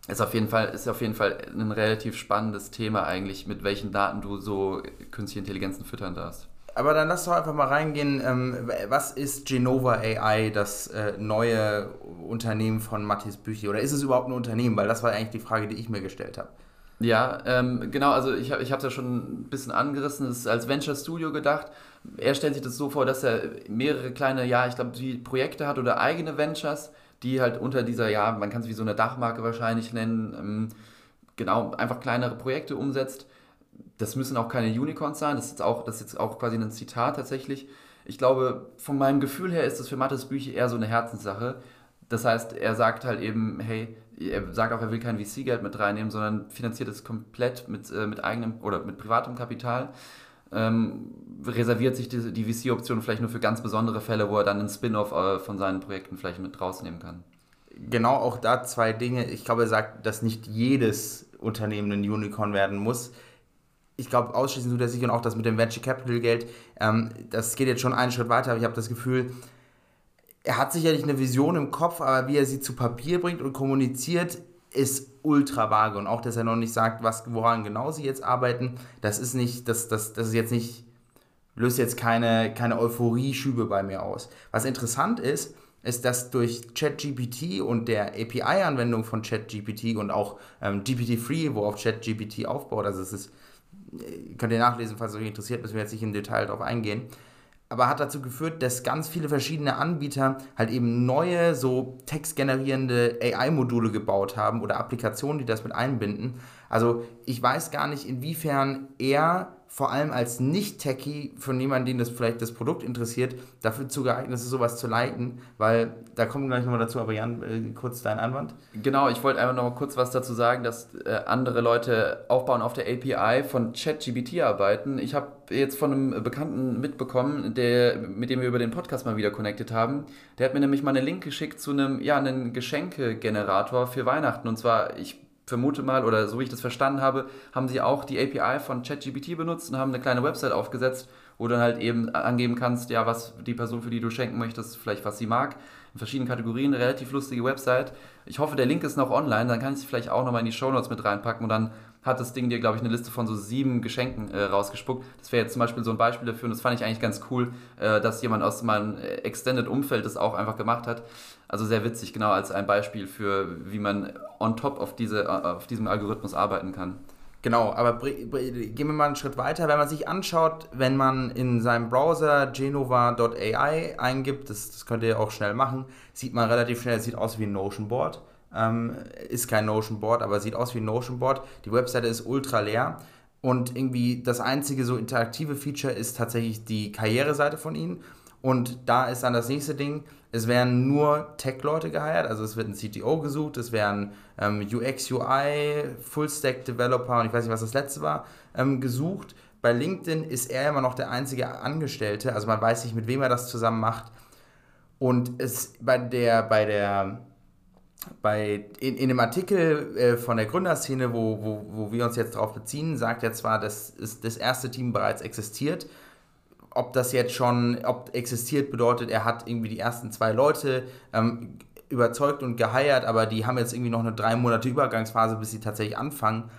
Ist auf, jeden Fall, ist auf jeden Fall ein relativ spannendes Thema eigentlich, mit welchen Daten du so künstliche Intelligenzen füttern darfst. Aber dann lass doch einfach mal reingehen. Ähm, was ist Genova AI, das äh, neue Unternehmen von Matthias Büchi? Oder ist es überhaupt ein Unternehmen? Weil das war eigentlich die Frage, die ich mir gestellt habe. Ja, ähm, genau, also ich, habe es ja schon ein bisschen angerissen, es ist als Venture Studio gedacht. Er stellt sich das so vor, dass er mehrere kleine, ja, ich glaube, Projekte hat oder eigene Ventures, die halt unter dieser, ja, man kann es wie so eine Dachmarke wahrscheinlich nennen, ähm, genau, einfach kleinere Projekte umsetzt das müssen auch keine Unicorns sein, das ist, jetzt auch, das ist jetzt auch quasi ein Zitat tatsächlich. Ich glaube, von meinem Gefühl her ist das für Mattes Bücher eher so eine Herzenssache. Das heißt, er sagt halt eben, hey, er sagt auch, er will kein VC-Geld mit reinnehmen, sondern finanziert es komplett mit, äh, mit eigenem oder mit privatem Kapital. Ähm, reserviert sich die, die VC-Option vielleicht nur für ganz besondere Fälle, wo er dann einen Spin-off äh, von seinen Projekten vielleicht mit rausnehmen kann. Genau, auch da zwei Dinge. Ich glaube, er sagt, dass nicht jedes Unternehmen ein Unicorn werden muss ich glaube, ausschließlich tut er sich und auch das mit dem Venture Capital Geld, ähm, das geht jetzt schon einen Schritt weiter, aber ich habe das Gefühl, er hat sicherlich eine Vision im Kopf, aber wie er sie zu Papier bringt und kommuniziert, ist ultra vage. Und auch, dass er noch nicht sagt, was, woran genau sie jetzt arbeiten, das ist nicht, das, das, das ist jetzt nicht, löst jetzt keine, keine Euphorie-Schübe bei mir aus. Was interessant ist, ist, dass durch ChatGPT und der API-Anwendung von ChatGPT und auch ähm, GPT-3, wo auf ChatGPT aufbaut, also es ist könnt ihr nachlesen, falls euch interessiert, müssen wir jetzt nicht im Detail darauf eingehen aber hat dazu geführt, dass ganz viele verschiedene Anbieter halt eben neue, so textgenerierende AI-Module gebaut haben oder Applikationen, die das mit einbinden. Also ich weiß gar nicht, inwiefern er vor allem als Nicht-Techie, von jemandem, den das vielleicht das Produkt interessiert, dafür zu geeignet ist, sowas zu leiten, weil da kommen wir gleich nochmal dazu, aber Jan, äh, kurz dein Anwand. Genau, ich wollte einfach noch mal kurz was dazu sagen, dass äh, andere Leute aufbauen auf der API von ChatGBT arbeiten. Ich habe jetzt von einem Bekannten mitbekommen, der, mit dem wir über den Podcast mal wieder connected haben. Der hat mir nämlich mal einen Link geschickt zu einem, ja, einen Geschenkegenerator für Weihnachten. Und zwar, ich vermute mal, oder so wie ich das verstanden habe, haben sie auch die API von ChatGPT benutzt und haben eine kleine Website aufgesetzt, wo du dann halt eben angeben kannst, ja, was die Person, für die du schenken möchtest, vielleicht was sie mag. In verschiedenen Kategorien, relativ lustige Website. Ich hoffe, der Link ist noch online, dann kann ich es vielleicht auch nochmal in die Show Notes mit reinpacken und dann hat das Ding dir, glaube ich, eine Liste von so sieben Geschenken äh, rausgespuckt. Das wäre jetzt zum Beispiel so ein Beispiel dafür und das fand ich eigentlich ganz cool, äh, dass jemand aus meinem äh, Extended-Umfeld das auch einfach gemacht hat. Also sehr witzig, genau als ein Beispiel für, wie man on top auf, diese, auf diesem Algorithmus arbeiten kann. Genau, aber gehen wir mal einen Schritt weiter. Wenn man sich anschaut, wenn man in seinem Browser genova.ai eingibt, das, das könnt ihr auch schnell machen, sieht man relativ schnell, es sieht aus wie ein Notion Board. Ähm, ist kein Notion Board, aber sieht aus wie ein Notion Board. Die Webseite ist ultra leer. Und irgendwie das einzige so interaktive Feature ist tatsächlich die Karriereseite von ihnen. Und da ist dann das nächste Ding, es werden nur Tech-Leute geheiert, also es wird ein CTO gesucht, es werden ähm, UX, UI, Full-Stack-Developer und ich weiß nicht, was das letzte war, ähm, gesucht. Bei LinkedIn ist er immer noch der einzige Angestellte, also man weiß nicht, mit wem er das zusammen macht. Und es bei der, bei der bei, in, in dem Artikel äh, von der Gründerszene, wo, wo, wo wir uns jetzt darauf beziehen, sagt er zwar, dass das erste Team bereits existiert. Ob das jetzt schon, ob existiert bedeutet, er hat irgendwie die ersten zwei Leute ähm, überzeugt und geheiert, aber die haben jetzt irgendwie noch eine drei Monate Übergangsphase, bis sie tatsächlich anfangen.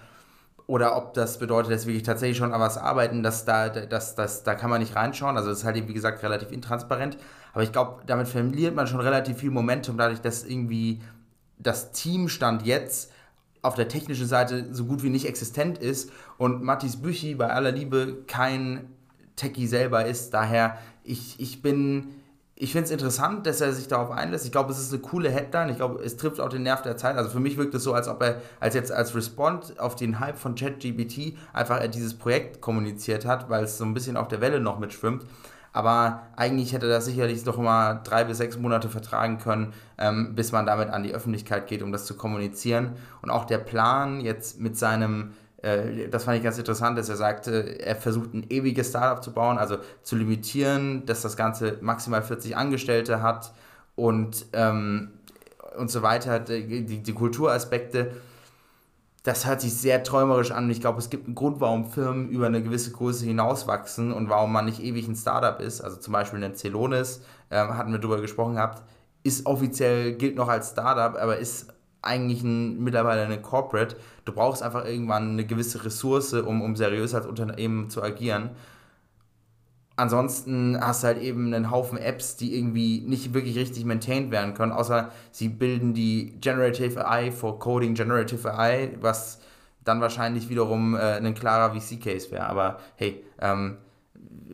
Oder ob das bedeutet, dass wirklich tatsächlich schon an was arbeiten, dass da, dass, dass, da kann man nicht reinschauen. Also das ist halt, wie gesagt, relativ intransparent. Aber ich glaube, damit verliert man schon relativ viel Momentum, dadurch, dass irgendwie das Team stand jetzt auf der technischen Seite so gut wie nicht existent ist und Mathis Büchi bei aller Liebe kein Techie selber ist. Daher, ich, ich bin, ich finde es interessant, dass er sich darauf einlässt. Ich glaube, es ist eine coole Headline. Ich glaube, es trifft auch den Nerv der Zeit. Also für mich wirkt es so, als ob er als jetzt als Respond auf den Hype von ChatGPT einfach dieses Projekt kommuniziert hat, weil es so ein bisschen auf der Welle noch mitschwimmt. Aber eigentlich hätte das sicherlich noch mal drei bis sechs Monate vertragen können, ähm, bis man damit an die Öffentlichkeit geht, um das zu kommunizieren. Und auch der Plan jetzt mit seinem das fand ich ganz interessant, dass er sagte, er versucht ein ewiges Startup zu bauen, also zu limitieren, dass das Ganze maximal 40 Angestellte hat und, ähm, und so weiter, die, die Kulturaspekte das hört sich sehr träumerisch an. Ich glaube, es gibt einen Grund, warum Firmen über eine gewisse Größe hinauswachsen und warum man nicht ewig ein Startup ist. Also zum Beispiel ein Celonis, äh, hatten wir darüber gesprochen gehabt, ist offiziell, gilt noch als Startup, aber ist eigentlich ein, mittlerweile eine Corporate. Du brauchst einfach irgendwann eine gewisse Ressource, um, um seriös als Unternehmen zu agieren. Ansonsten hast du halt eben einen Haufen Apps, die irgendwie nicht wirklich richtig maintained werden können, außer sie bilden die Generative AI for Coding Generative AI, was dann wahrscheinlich wiederum äh, ein klarer VC-Case wäre. Aber hey, ähm,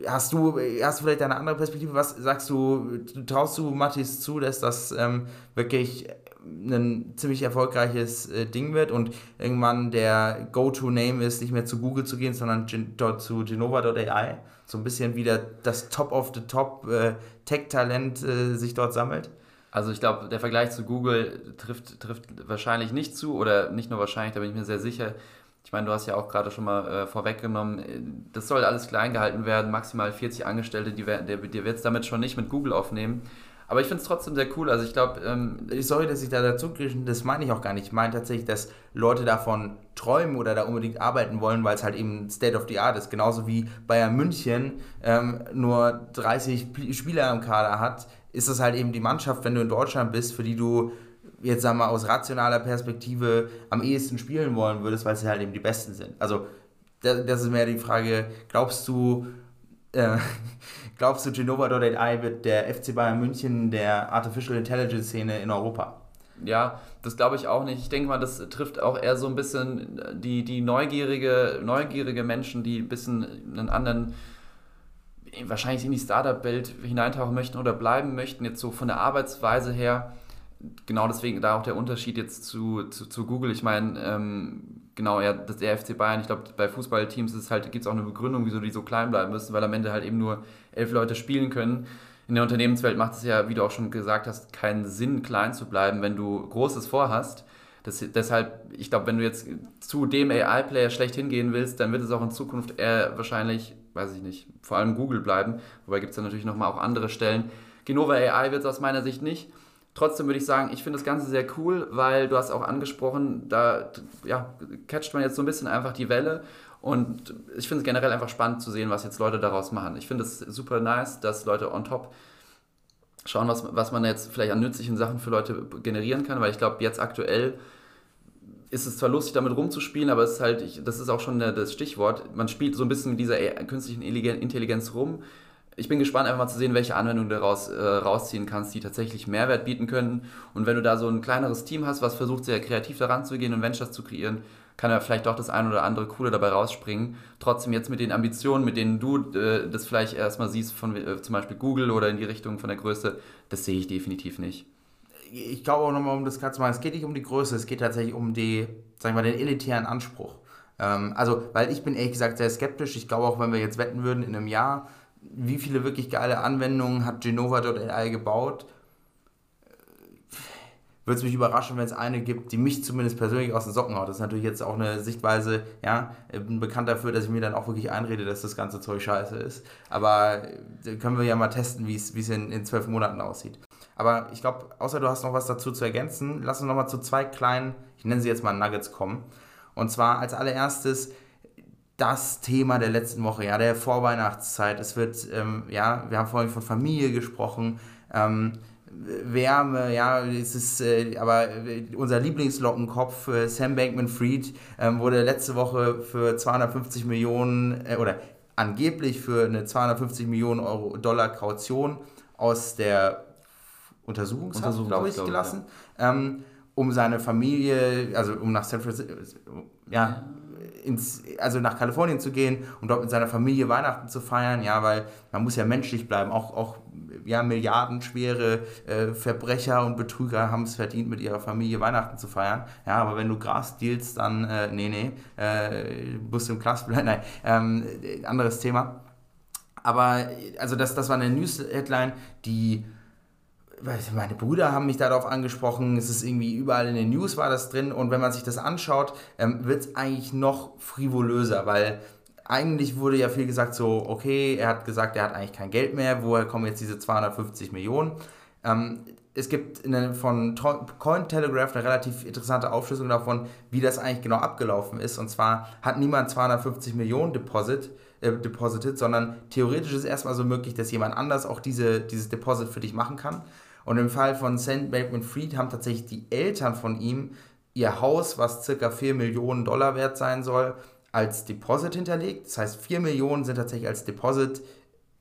hast du, hast du vielleicht eine andere Perspektive? Was sagst du, traust du Mathis zu, dass das ähm, wirklich ein ziemlich erfolgreiches äh, Ding wird und irgendwann der Go-To-Name ist, nicht mehr zu Google zu gehen, sondern gen dort zu Genova.ai? So ein bisschen wieder das Top of the Top äh, Tech-Talent äh, sich dort sammelt? Also ich glaube, der Vergleich zu Google trifft, trifft wahrscheinlich nicht zu oder nicht nur wahrscheinlich, da bin ich mir sehr sicher. Ich meine, du hast ja auch gerade schon mal äh, vorweggenommen, das soll alles klein gehalten werden, maximal 40 Angestellte, die, der, der wird es damit schon nicht mit Google aufnehmen. Aber ich finde es trotzdem sehr cool. Also ich glaube, ähm, sorry, dass ich da dazu das meine ich auch gar nicht. Ich meine tatsächlich, dass Leute davon träumen oder da unbedingt arbeiten wollen, weil es halt eben State of the Art ist. Genauso wie Bayern München ähm, nur 30 Spieler im Kader hat, ist das halt eben die Mannschaft, wenn du in Deutschland bist, für die du jetzt sagen wir aus rationaler Perspektive am ehesten spielen wollen würdest, weil sie halt eben die Besten sind. Also das ist mehr die Frage, glaubst du, äh, glaubst du, Genova.ai wird der FC Bayern München der Artificial Intelligence Szene in Europa? Ja, das glaube ich auch nicht. Ich denke mal, das trifft auch eher so ein bisschen die, die neugierige, neugierige Menschen, die ein bisschen einen anderen, wahrscheinlich in die Startup-Welt hineintauchen möchten oder bleiben möchten, jetzt so von der Arbeitsweise her. Genau deswegen da auch der Unterschied jetzt zu, zu, zu Google. Ich meine, ähm, genau, ja, das der FC Bayern, ich glaube, bei Fußballteams halt, gibt es auch eine Begründung, wieso die so klein bleiben müssen, weil am Ende halt eben nur elf Leute spielen können in der Unternehmenswelt macht es ja, wie du auch schon gesagt hast, keinen Sinn, klein zu bleiben, wenn du Großes vorhast. Das, deshalb, ich glaube, wenn du jetzt zu dem AI-Player schlecht hingehen willst, dann wird es auch in Zukunft eher wahrscheinlich, weiß ich nicht, vor allem Google bleiben. Wobei gibt es ja natürlich nochmal auch andere Stellen. Genova AI wird es aus meiner Sicht nicht. Trotzdem würde ich sagen, ich finde das Ganze sehr cool, weil du hast auch angesprochen, da ja, catcht man jetzt so ein bisschen einfach die Welle und ich finde es generell einfach spannend zu sehen, was jetzt Leute daraus machen. Ich finde es super nice, dass Leute on top schauen, was, was man jetzt vielleicht an nützlichen Sachen für Leute generieren kann, weil ich glaube, jetzt aktuell ist es zwar lustig, damit rumzuspielen, aber es ist halt, ich, das ist auch schon das Stichwort, man spielt so ein bisschen mit dieser künstlichen Intelligenz rum. Ich bin gespannt, einfach mal zu sehen, welche Anwendungen du daraus äh, rausziehen kannst, die tatsächlich Mehrwert bieten können. Und wenn du da so ein kleineres Team hast, was versucht, sehr kreativ daran zu gehen und Ventures zu kreieren, kann ja vielleicht doch das ein oder andere Coole dabei rausspringen. Trotzdem jetzt mit den Ambitionen, mit denen du äh, das vielleicht erstmal siehst, von äh, zum Beispiel Google oder in die Richtung von der Größe, das sehe ich definitiv nicht. Ich glaube auch nochmal, um das klar zu machen, es geht nicht um die Größe, es geht tatsächlich um die, sagen wir mal, den elitären Anspruch. Ähm, also, weil ich bin ehrlich gesagt sehr skeptisch. Ich glaube auch, wenn wir jetzt wetten würden in einem Jahr, wie viele wirklich geile Anwendungen hat Genova.ai gebaut, würde es mich überraschen, wenn es eine gibt, die mich zumindest persönlich aus den Socken haut. Das ist natürlich jetzt auch eine Sichtweise, ja, ich bin bekannt dafür, dass ich mir dann auch wirklich einrede, dass das ganze Zeug scheiße ist. Aber äh, können wir ja mal testen, wie es in, in zwölf Monaten aussieht. Aber ich glaube, außer du hast noch was dazu zu ergänzen, lass uns noch mal zu zwei kleinen, ich nenne sie jetzt mal Nuggets kommen. Und zwar als allererstes das Thema der letzten Woche, ja, der Vorweihnachtszeit. Es wird, ähm, ja, wir haben vorhin von Familie gesprochen. Ähm, Wärme, ja, es ist äh, aber äh, unser Lieblingslockenkopf, äh, Sam Bankman-Fried, ähm, wurde letzte Woche für 250 Millionen äh, oder angeblich für eine 250 Millionen Euro Dollar Kaution aus der Untersuchungshaft, glaube ich, gelassen, ja. ähm, um seine Familie, also um nach San Francisco, ja, ins, also nach Kalifornien zu gehen und dort mit seiner Familie Weihnachten zu feiern, ja, weil man muss ja menschlich bleiben, auch, auch ja, milliardenschwere äh, Verbrecher und Betrüger haben es verdient, mit ihrer Familie Weihnachten zu feiern. Ja, aber wenn du Gras dealst, dann, äh, nee, nee, äh, musst du im Knast bleiben. Nein, ähm, anderes Thema. Aber, also das, das war eine News-Headline, die meine Brüder haben mich darauf angesprochen, es ist irgendwie überall in den News war das drin und wenn man sich das anschaut, ähm, wird es eigentlich noch frivolöser, weil eigentlich wurde ja viel gesagt, so, okay, er hat gesagt, er hat eigentlich kein Geld mehr, woher kommen jetzt diese 250 Millionen? Ähm, es gibt eine, von Cointelegraph eine relativ interessante Aufschlüsselung davon, wie das eigentlich genau abgelaufen ist. Und zwar hat niemand 250 Millionen Deposit, äh, deposited, sondern theoretisch ist es erstmal so möglich, dass jemand anders auch diese, dieses Deposit für dich machen kann. Und im Fall von Sam Bankman-Fried haben tatsächlich die Eltern von ihm ihr Haus, was circa 4 Millionen Dollar wert sein soll, als Deposit hinterlegt. Das heißt, 4 Millionen sind tatsächlich als Deposit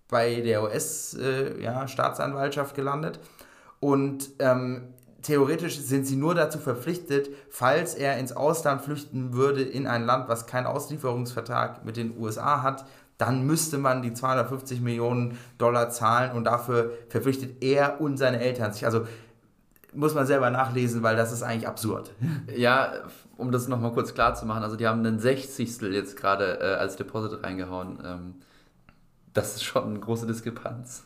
bei der US-Staatsanwaltschaft äh, ja, gelandet. Und ähm, theoretisch sind sie nur dazu verpflichtet, falls er ins Ausland flüchten würde in ein Land, was keinen Auslieferungsvertrag mit den USA hat, dann müsste man die 250 Millionen Dollar zahlen und dafür verpflichtet er und seine Eltern sich. Also muss man selber nachlesen, weil das ist eigentlich absurd. Ja, um das nochmal kurz klar zu machen, also die haben einen Sechzigstel jetzt gerade äh, als Deposit reingehauen. Ähm, das ist schon eine große Diskrepanz.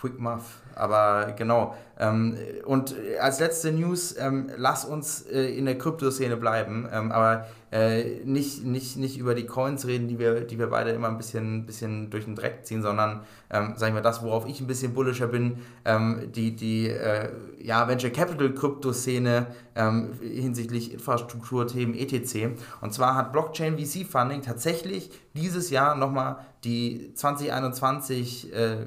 Quick Muff, aber genau. Ähm, und als letzte News, ähm, lass uns äh, in der Kryptoszene bleiben, ähm, aber äh, nicht, nicht, nicht über die Coins reden, die wir, die wir beide immer ein bisschen, bisschen durch den Dreck ziehen, sondern, ähm, sagen wir das, worauf ich ein bisschen bullischer bin, ähm, die, die äh, ja, Venture Capital Kryptoszene ähm, hinsichtlich Infrastrukturthemen etc. Und zwar hat Blockchain VC Funding tatsächlich dieses Jahr nochmal die 2021 äh,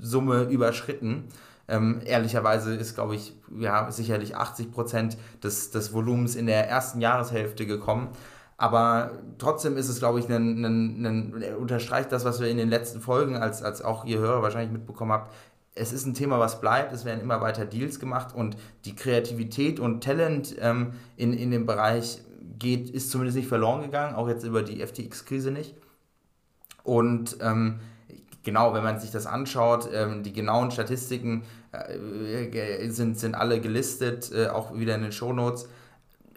Summe überschritten. Ähm, ehrlicherweise ist, glaube ich, ja, sicherlich 80 Prozent des, des Volumens in der ersten Jahreshälfte gekommen. Aber trotzdem ist es, glaube ich, ein, ein, ein, unterstreicht das, was wir in den letzten Folgen, als, als auch ihr Hörer wahrscheinlich mitbekommen habt, es ist ein Thema, was bleibt, es werden immer weiter Deals gemacht und die Kreativität und Talent ähm, in, in dem Bereich geht, ist zumindest nicht verloren gegangen, auch jetzt über die FTX-Krise nicht. Und ähm, genau, wenn man sich das anschaut, ähm, die genauen Statistiken äh, sind, sind alle gelistet, äh, auch wieder in den Shownotes.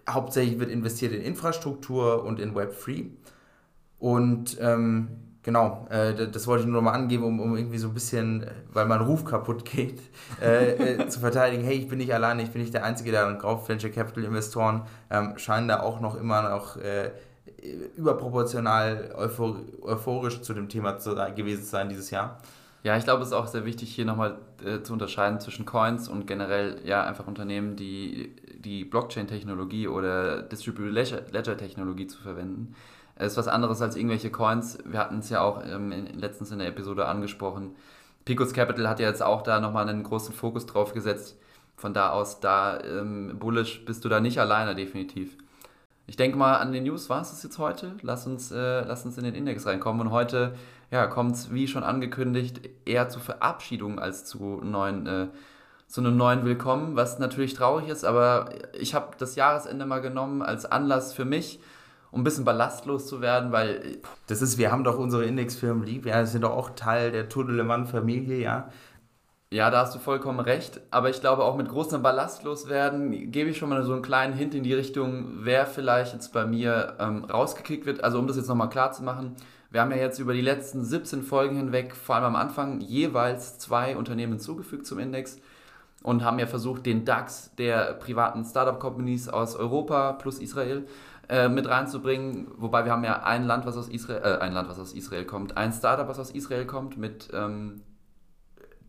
Hauptsächlich wird investiert in Infrastruktur und in Web3. Und ähm, genau, äh, das wollte ich nur noch mal angeben, um, um irgendwie so ein bisschen, weil mein Ruf kaputt geht, äh, äh, zu verteidigen, hey, ich bin nicht alleine, ich bin nicht der Einzige, der kauft. Venture Capital Investoren ähm, scheinen da auch noch immer noch äh, überproportional euphor euphorisch zu dem Thema zu, gewesen sein dieses Jahr. Ja, ich glaube, es ist auch sehr wichtig, hier nochmal äh, zu unterscheiden zwischen Coins und generell ja einfach Unternehmen, die die Blockchain-Technologie oder Distributed Ledger-Technologie zu verwenden. Es ist was anderes als irgendwelche Coins. Wir hatten es ja auch ähm, in, letztens in der Episode angesprochen. Picos Capital hat ja jetzt auch da nochmal einen großen Fokus drauf gesetzt. Von da aus, da ähm, bullish bist du da nicht alleine, definitiv. Ich denke mal, an den News war es jetzt heute. Lass uns, äh, lass uns in den Index reinkommen. Und heute ja, kommt es, wie schon angekündigt, eher zu Verabschiedungen als zu, neuen, äh, zu einem neuen Willkommen, was natürlich traurig ist. Aber ich habe das Jahresende mal genommen als Anlass für mich, um ein bisschen ballastlos zu werden, weil... Das ist, wir haben doch unsere Indexfirmen lieb. Wir sind doch auch Teil der Tudelemann-Familie, ja. Ja, da hast du vollkommen recht. Aber ich glaube, auch mit großem Ballast loswerden, gebe ich schon mal so einen kleinen Hint in die Richtung, wer vielleicht jetzt bei mir ähm, rausgekickt wird. Also, um das jetzt nochmal klar zu machen, wir haben ja jetzt über die letzten 17 Folgen hinweg, vor allem am Anfang, jeweils zwei Unternehmen hinzugefügt zum Index und haben ja versucht, den DAX der privaten Startup-Companies aus Europa plus Israel äh, mit reinzubringen. Wobei wir haben ja ein Land, was aus Israel, äh, ein Land, was aus Israel kommt, ein Startup, was aus Israel kommt mit ähm,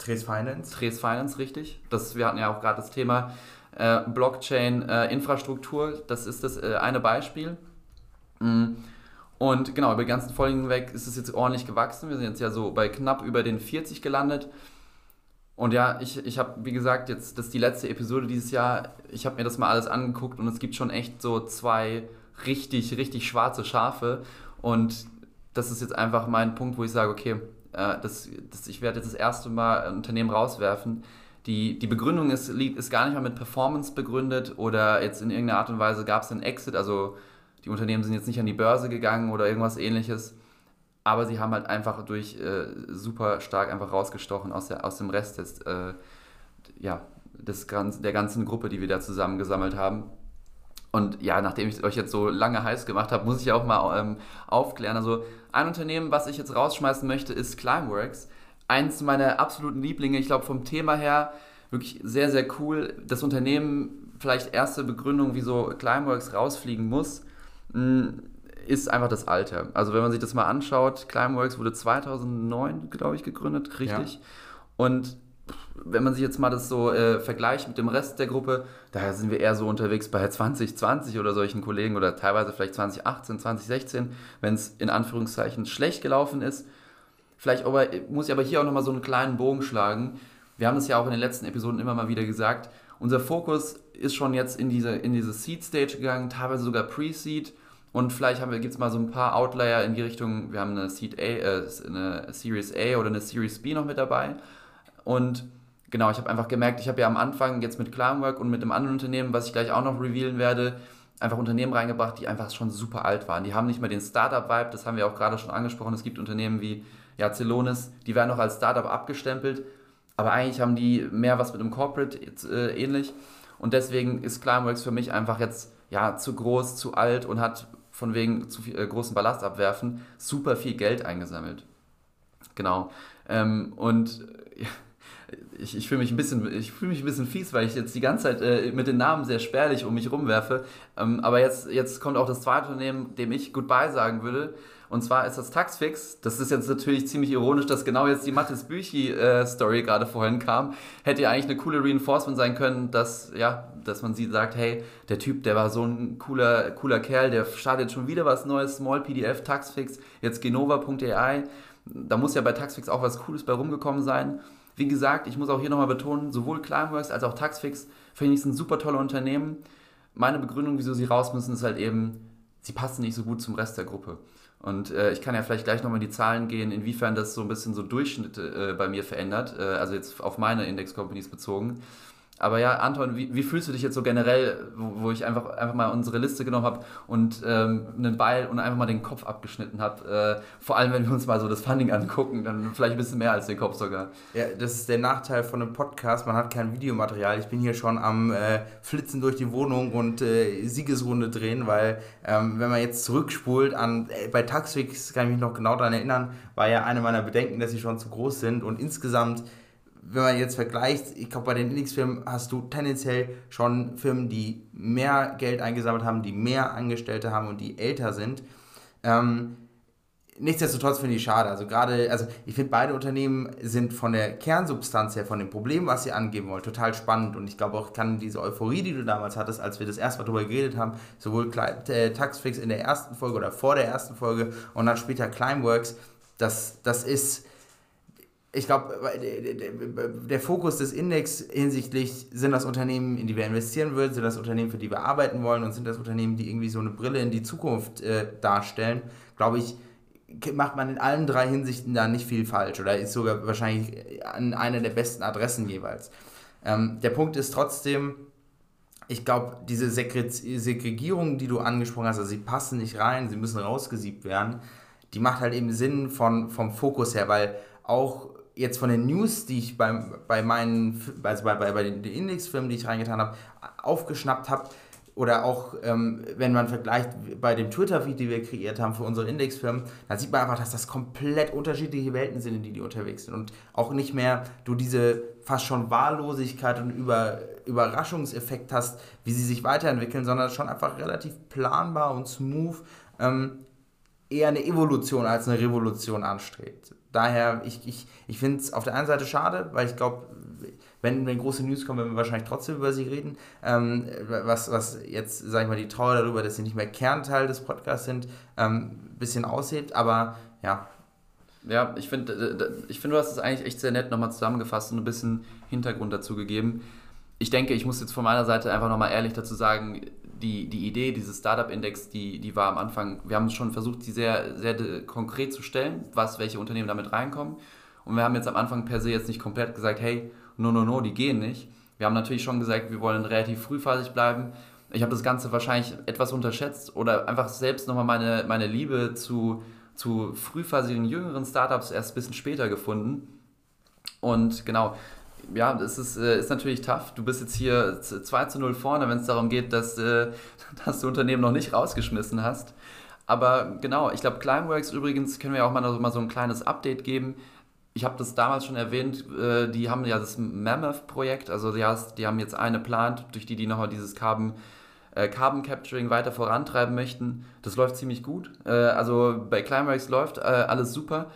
Trace Finance. Trace Finance, richtig. Das, wir hatten ja auch gerade das Thema äh, Blockchain-Infrastruktur. Äh, das ist das äh, eine Beispiel. Mm. Und genau, über die ganzen Folgen hinweg ist es jetzt ordentlich gewachsen. Wir sind jetzt ja so bei knapp über den 40 gelandet. Und ja, ich, ich habe, wie gesagt, jetzt, das ist die letzte Episode dieses Jahr. Ich habe mir das mal alles angeguckt und es gibt schon echt so zwei richtig, richtig schwarze Schafe. Und das ist jetzt einfach mein Punkt, wo ich sage, okay, äh, das, das, ich werde jetzt das erste Mal ein Unternehmen rauswerfen. Die, die Begründung ist, ist gar nicht mal mit Performance begründet oder jetzt in irgendeiner Art und Weise gab es einen Exit. Also die Unternehmen sind jetzt nicht an die Börse gegangen oder irgendwas ähnliches. Aber sie haben halt einfach durch äh, super stark einfach rausgestochen aus, der, aus dem Rest des, äh, ja, des, der ganzen Gruppe, die wir da zusammengesammelt haben. Und ja, nachdem ich euch jetzt so lange heiß gemacht habe, muss ich auch mal ähm, aufklären. Also ein Unternehmen, was ich jetzt rausschmeißen möchte, ist Climeworks. Eins meiner absoluten Lieblinge, ich glaube vom Thema her wirklich sehr, sehr cool. Das Unternehmen, vielleicht erste Begründung, wieso Climeworks rausfliegen muss, hm, ist einfach das Alter. Also wenn man sich das mal anschaut, Climeworks wurde 2009, glaube ich, gegründet, richtig? Ja. Und wenn man sich jetzt mal das so äh, vergleicht mit dem Rest der Gruppe, da sind wir eher so unterwegs bei 2020 oder solchen Kollegen oder teilweise vielleicht 2018, 2016, wenn es in Anführungszeichen schlecht gelaufen ist. Vielleicht aber, muss ich aber hier auch nochmal so einen kleinen Bogen schlagen. Wir haben es ja auch in den letzten Episoden immer mal wieder gesagt. Unser Fokus ist schon jetzt in diese, in diese Seed-Stage gegangen, teilweise sogar Pre-Seed. Und vielleicht gibt es mal so ein paar Outlier in die Richtung, wir haben eine Seed A, äh, eine Series A oder eine Series B noch mit dabei. Und genau, ich habe einfach gemerkt, ich habe ja am Anfang jetzt mit Climework und mit dem anderen Unternehmen, was ich gleich auch noch revealen werde, einfach Unternehmen reingebracht, die einfach schon super alt waren. Die haben nicht mehr den Startup-Vibe, das haben wir auch gerade schon angesprochen. Es gibt Unternehmen wie ja, Celonis, die werden noch als Startup abgestempelt, aber eigentlich haben die mehr was mit dem Corporate äh, ähnlich. Und deswegen ist Climeworks für mich einfach jetzt ja, zu groß, zu alt und hat von wegen zu viel, äh, großen Ballast abwerfen super viel Geld eingesammelt. Genau. Ähm, und äh, ich, ich fühle mich, ein bisschen, mich ein bisschen fies, weil ich jetzt die ganze Zeit äh, mit den Namen sehr spärlich um mich rumwerfe. Ähm, aber jetzt, jetzt kommt auch das zweite Unternehmen, dem ich Goodbye sagen würde. Und zwar ist das Taxfix. Das ist jetzt natürlich ziemlich ironisch, dass genau jetzt die Mathis Büchi-Story äh, gerade vorhin kam. Hätte ja eigentlich eine coole Reinforcement sein können, dass, ja, dass man sie sagt, hey, der Typ, der war so ein cooler, cooler Kerl, der startet schon wieder was Neues, Small PDF, Taxfix, jetzt Genova.ai. Da muss ja bei Taxfix auch was Cooles bei rumgekommen sein. Wie gesagt, ich muss auch hier nochmal betonen, sowohl Climeworks als auch Taxfix finde ich sind super tolle Unternehmen. Meine Begründung, wieso sie raus müssen, ist halt eben, sie passen nicht so gut zum Rest der Gruppe. Und äh, ich kann ja vielleicht gleich nochmal in die Zahlen gehen, inwiefern das so ein bisschen so Durchschnitte äh, bei mir verändert, äh, also jetzt auf meine Index-Companies bezogen. Aber ja, Anton, wie, wie, fühlst du dich jetzt so generell, wo, wo ich einfach, einfach mal unsere Liste genommen habe und ähm, einen Beil und einfach mal den Kopf abgeschnitten habe? Äh, vor allem, wenn wir uns mal so das Funding angucken, dann vielleicht ein bisschen mehr als den Kopf sogar. Ja, das ist der Nachteil von einem Podcast. Man hat kein Videomaterial. Ich bin hier schon am äh, Flitzen durch die Wohnung und äh, Siegesrunde drehen, weil ähm, wenn man jetzt zurückspult an, äh, bei Taxfix kann ich mich noch genau daran erinnern, war ja eine meiner Bedenken, dass sie schon zu groß sind und insgesamt wenn man jetzt vergleicht, ich glaube, bei den Index-Firmen hast du tendenziell schon Firmen, die mehr Geld eingesammelt haben, die mehr Angestellte haben und die älter sind. Ähm, nichtsdestotrotz finde ich schade. Also gerade, also ich finde beide Unternehmen sind von der Kernsubstanz her, von dem Problem, was sie angeben wollen, total spannend. Und ich glaube auch, kann diese Euphorie, die du damals hattest, als wir das erste Mal darüber geredet haben, sowohl äh, Taxfix in der ersten Folge oder vor der ersten Folge und dann später Climeworks, das, das ist ich glaube, der Fokus des Index hinsichtlich, sind das Unternehmen, in die wir investieren würden, sind das Unternehmen, für die wir arbeiten wollen und sind das Unternehmen, die irgendwie so eine Brille in die Zukunft äh, darstellen, glaube ich, macht man in allen drei Hinsichten da nicht viel falsch oder ist sogar wahrscheinlich an einer der besten Adressen jeweils. Ähm, der Punkt ist trotzdem, ich glaube, diese Segregierung, die du angesprochen hast, also sie passen nicht rein, sie müssen rausgesiebt werden, die macht halt eben Sinn von, vom Fokus her, weil auch jetzt von den News, die ich beim, bei meinen, also bei, bei, bei den Indexfirmen, die ich reingetan habe, aufgeschnappt habe, oder auch ähm, wenn man vergleicht bei dem Twitter-Feed, die wir kreiert haben für unsere Indexfirmen, da sieht man einfach, dass das komplett unterschiedliche Welten sind, in die die unterwegs sind und auch nicht mehr du diese fast schon Wahllosigkeit und Über Überraschungseffekt hast, wie sie sich weiterentwickeln, sondern schon einfach relativ planbar und smooth ähm, eher eine Evolution als eine Revolution anstrebt daher, ich, ich, ich finde es auf der einen Seite schade, weil ich glaube, wenn, wenn große News kommen, werden wir wahrscheinlich trotzdem über sie reden. Ähm, was, was jetzt, sag ich mal, die Trauer darüber, dass sie nicht mehr Kernteil des Podcasts sind, ein ähm, bisschen aussieht. Aber ja. Ja, ich finde, ich find, du hast es eigentlich echt sehr nett nochmal zusammengefasst und ein bisschen Hintergrund dazu gegeben. Ich denke, ich muss jetzt von meiner Seite einfach nochmal ehrlich dazu sagen, die, die Idee dieses Startup-Index, die, die war am Anfang, wir haben schon versucht, die sehr, sehr konkret zu stellen, was, welche Unternehmen damit reinkommen. Und wir haben jetzt am Anfang per se jetzt nicht komplett gesagt, hey, no, no, no, die gehen nicht. Wir haben natürlich schon gesagt, wir wollen relativ frühphasig bleiben. Ich habe das Ganze wahrscheinlich etwas unterschätzt oder einfach selbst nochmal meine, meine Liebe zu, zu frühphasigen, jüngeren Startups erst ein bisschen später gefunden. Und genau, ja, das ist, äh, ist natürlich tough. Du bist jetzt hier 2 zu 0 vorne, wenn es darum geht, dass, äh, dass du Unternehmen noch nicht rausgeschmissen hast. Aber genau, ich glaube, Climeworks übrigens können wir auch mal, mal so ein kleines Update geben. Ich habe das damals schon erwähnt, äh, die haben ja das Mammoth-Projekt, also die, hast, die haben jetzt eine plant, durch die die nochmal dieses Carbon, Carbon Capturing weiter vorantreiben möchten. Das läuft ziemlich gut. Also bei Climeworks läuft alles super.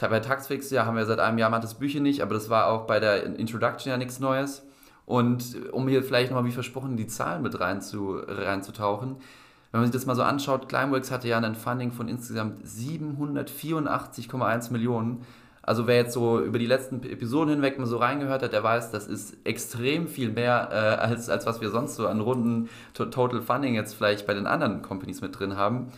Bei Taxfix ja, haben wir seit einem Jahr Mattes Bücher nicht, aber das war auch bei der Introduction ja nichts Neues. Und um hier vielleicht nochmal wie versprochen die Zahlen mit rein zu, reinzutauchen, wenn man sich das mal so anschaut, Climeworks hatte ja ein Funding von insgesamt 784,1 Millionen. Also wer jetzt so über die letzten Episoden hinweg mal so reingehört hat, der weiß, das ist extrem viel mehr äh, als, als was wir sonst so an Runden Total Funding jetzt vielleicht bei den anderen Companies mit drin haben.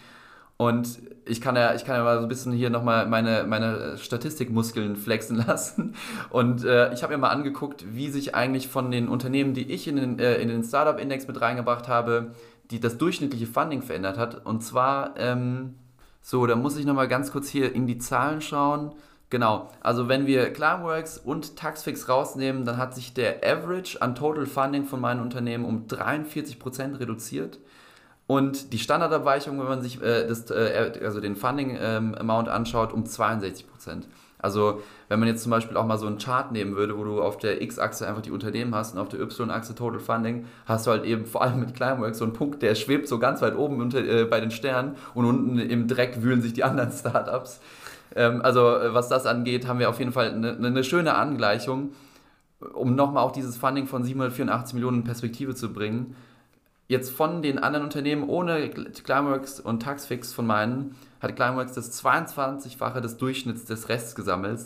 Und ich kann ja, ich kann ja mal so ein bisschen hier nochmal meine, meine Statistikmuskeln flexen lassen. Und äh, ich habe mir mal angeguckt, wie sich eigentlich von den Unternehmen, die ich in den, äh, in den Startup-Index mit reingebracht habe, die, das durchschnittliche Funding verändert hat. Und zwar, ähm, so, da muss ich nochmal ganz kurz hier in die Zahlen schauen. Genau, also wenn wir Climeworks und Taxfix rausnehmen, dann hat sich der Average an Total Funding von meinen Unternehmen um 43% reduziert. Und die Standardabweichung, wenn man sich äh, das, äh, also den Funding-Amount ähm, anschaut, um 62 Prozent. Also wenn man jetzt zum Beispiel auch mal so einen Chart nehmen würde, wo du auf der X-Achse einfach die Unternehmen hast und auf der Y-Achse Total Funding, hast du halt eben vor allem mit Climeworks so einen Punkt, der schwebt so ganz weit oben unter, äh, bei den Sternen und unten im Dreck wühlen sich die anderen Startups. Ähm, also äh, was das angeht, haben wir auf jeden Fall eine, eine schöne Angleichung, um nochmal auch dieses Funding von 784 Millionen in Perspektive zu bringen jetzt von den anderen Unternehmen ohne Climeworks und Taxfix von meinen, hat Climeworks das 22-fache des Durchschnitts des Rests gesammelt.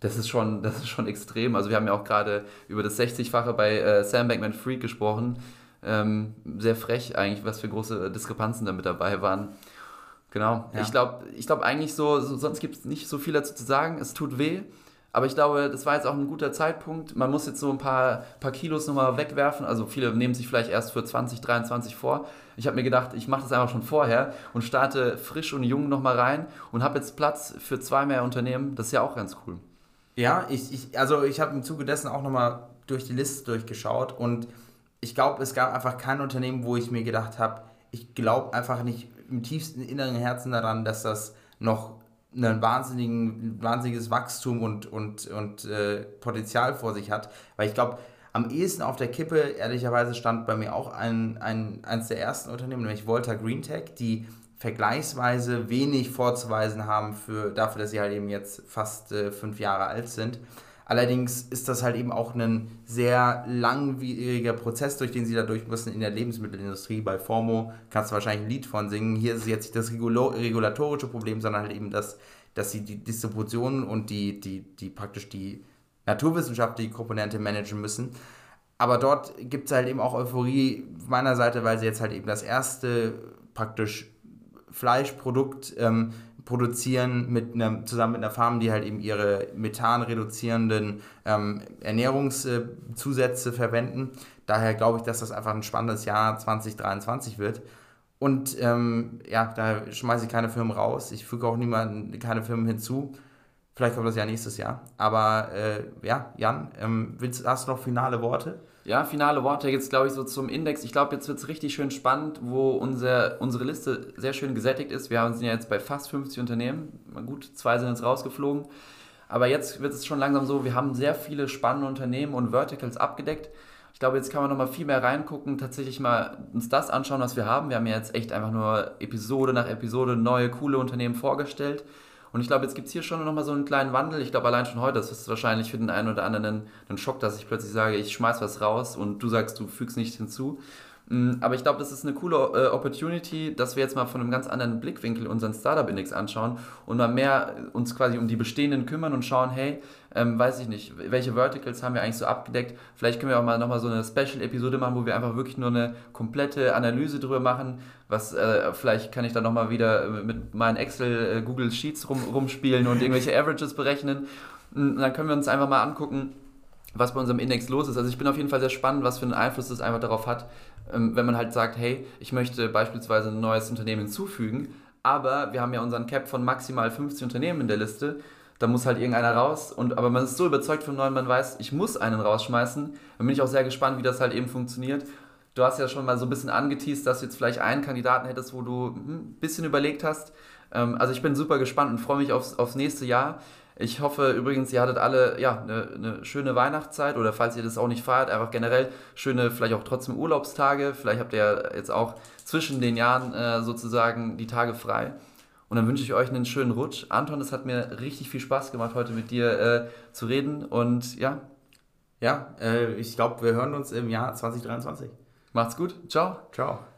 Das ist schon, das ist schon extrem. Also wir haben ja auch gerade über das 60-fache bei äh, Sam Bankman Freak gesprochen. Ähm, sehr frech eigentlich, was für große Diskrepanzen da mit dabei waren. Genau. Ja. Ich glaube ich glaub eigentlich so, so sonst gibt es nicht so viel dazu zu sagen. Es tut weh. Aber ich glaube, das war jetzt auch ein guter Zeitpunkt. Man muss jetzt so ein paar, paar Kilos nochmal wegwerfen. Also viele nehmen sich vielleicht erst für 2023 vor. Ich habe mir gedacht, ich mache das einfach schon vorher und starte frisch und jung nochmal rein und habe jetzt Platz für zwei mehr Unternehmen. Das ist ja auch ganz cool. Ja, ich, ich also ich habe im Zuge dessen auch nochmal durch die Liste durchgeschaut und ich glaube, es gab einfach kein Unternehmen, wo ich mir gedacht habe, ich glaube einfach nicht im tiefsten inneren Herzen daran, dass das noch ein wahnsinnigen, wahnsinniges Wachstum und, und, und äh, Potenzial vor sich hat. Weil ich glaube, am ehesten auf der Kippe, ehrlicherweise, stand bei mir auch ein, ein, eines der ersten Unternehmen, nämlich Volta Green Tech, die vergleichsweise wenig vorzuweisen haben für, dafür, dass sie halt eben jetzt fast äh, fünf Jahre alt sind. Allerdings ist das halt eben auch ein sehr langwieriger Prozess, durch den sie da durch müssen in der Lebensmittelindustrie. Bei Formo kannst du wahrscheinlich ein Lied von singen. Hier ist jetzt nicht das regulatorische Problem, sondern halt eben das, dass sie die Distribution und die, die, die praktisch die naturwissenschaftliche Komponente managen müssen. Aber dort gibt es halt eben auch Euphorie meiner Seite, weil sie jetzt halt eben das erste praktisch Fleischprodukt ähm, produzieren mit einem, zusammen mit einer Farm, die halt eben ihre Methan reduzierenden ähm, Ernährungszusätze verwenden. Daher glaube ich, dass das einfach ein spannendes Jahr 2023 wird. Und ähm, ja, da schmeiße ich keine Firmen raus. Ich füge auch niemanden, keine Firmen hinzu. Vielleicht kommt das ja nächstes Jahr. Aber äh, ja, Jan, ähm, willst, hast du noch finale Worte? Ja, finale Worte jetzt, glaube ich, so zum Index. Ich glaube, jetzt wird es richtig schön spannend, wo unser, unsere Liste sehr schön gesättigt ist. Wir sind ja jetzt bei fast 50 Unternehmen. Gut, zwei sind jetzt rausgeflogen. Aber jetzt wird es schon langsam so, wir haben sehr viele spannende Unternehmen und Verticals abgedeckt. Ich glaube, jetzt kann man noch mal viel mehr reingucken, tatsächlich mal uns das anschauen, was wir haben. Wir haben ja jetzt echt einfach nur Episode nach Episode neue, coole Unternehmen vorgestellt. Und ich glaube, jetzt gibt es hier schon nochmal so einen kleinen Wandel. Ich glaube, allein schon heute, das ist wahrscheinlich für den einen oder anderen ein, Schock, dass ich plötzlich sage, ich schmeiß was raus und du sagst, du fügst nicht hinzu. Mm, aber ich glaube, das ist eine coole äh, Opportunity, dass wir jetzt mal von einem ganz anderen Blickwinkel unseren Startup-Index anschauen und mal mehr uns quasi um die bestehenden kümmern und schauen, hey, ähm, weiß ich nicht, welche Verticals haben wir eigentlich so abgedeckt? Vielleicht können wir auch mal nochmal so eine Special-Episode machen, wo wir einfach wirklich nur eine komplette Analyse drüber machen. Was, äh, vielleicht kann ich dann nochmal wieder mit meinen Excel, äh, Google Sheets rum, rumspielen und irgendwelche Averages berechnen. Und dann können wir uns einfach mal angucken, was bei unserem Index los ist. Also ich bin auf jeden Fall sehr spannend, was für einen Einfluss das einfach darauf hat, ähm, wenn man halt sagt, hey, ich möchte beispielsweise ein neues Unternehmen hinzufügen, aber wir haben ja unseren Cap von maximal 50 Unternehmen in der Liste, da muss halt irgendeiner raus, und, aber man ist so überzeugt vom neuen, man weiß, ich muss einen rausschmeißen, dann bin ich auch sehr gespannt, wie das halt eben funktioniert. Du hast ja schon mal so ein bisschen angeteased, dass du jetzt vielleicht einen Kandidaten hättest, wo du hm, ein bisschen überlegt hast. Ähm, also ich bin super gespannt und freue mich aufs, aufs nächste Jahr. Ich hoffe übrigens, ihr hattet alle ja, eine, eine, schöne Weihnachtszeit oder falls ihr das auch nicht feiert, einfach generell schöne, vielleicht auch trotzdem Urlaubstage. Vielleicht habt ihr jetzt auch zwischen den Jahren äh, sozusagen die Tage frei. Und dann wünsche ich euch einen schönen Rutsch. Anton, es hat mir richtig viel Spaß gemacht, heute mit dir äh, zu reden. Und ja. Ja, äh, ich glaube, wir hören uns im Jahr 2023. Macht's gut. Ciao. Ciao.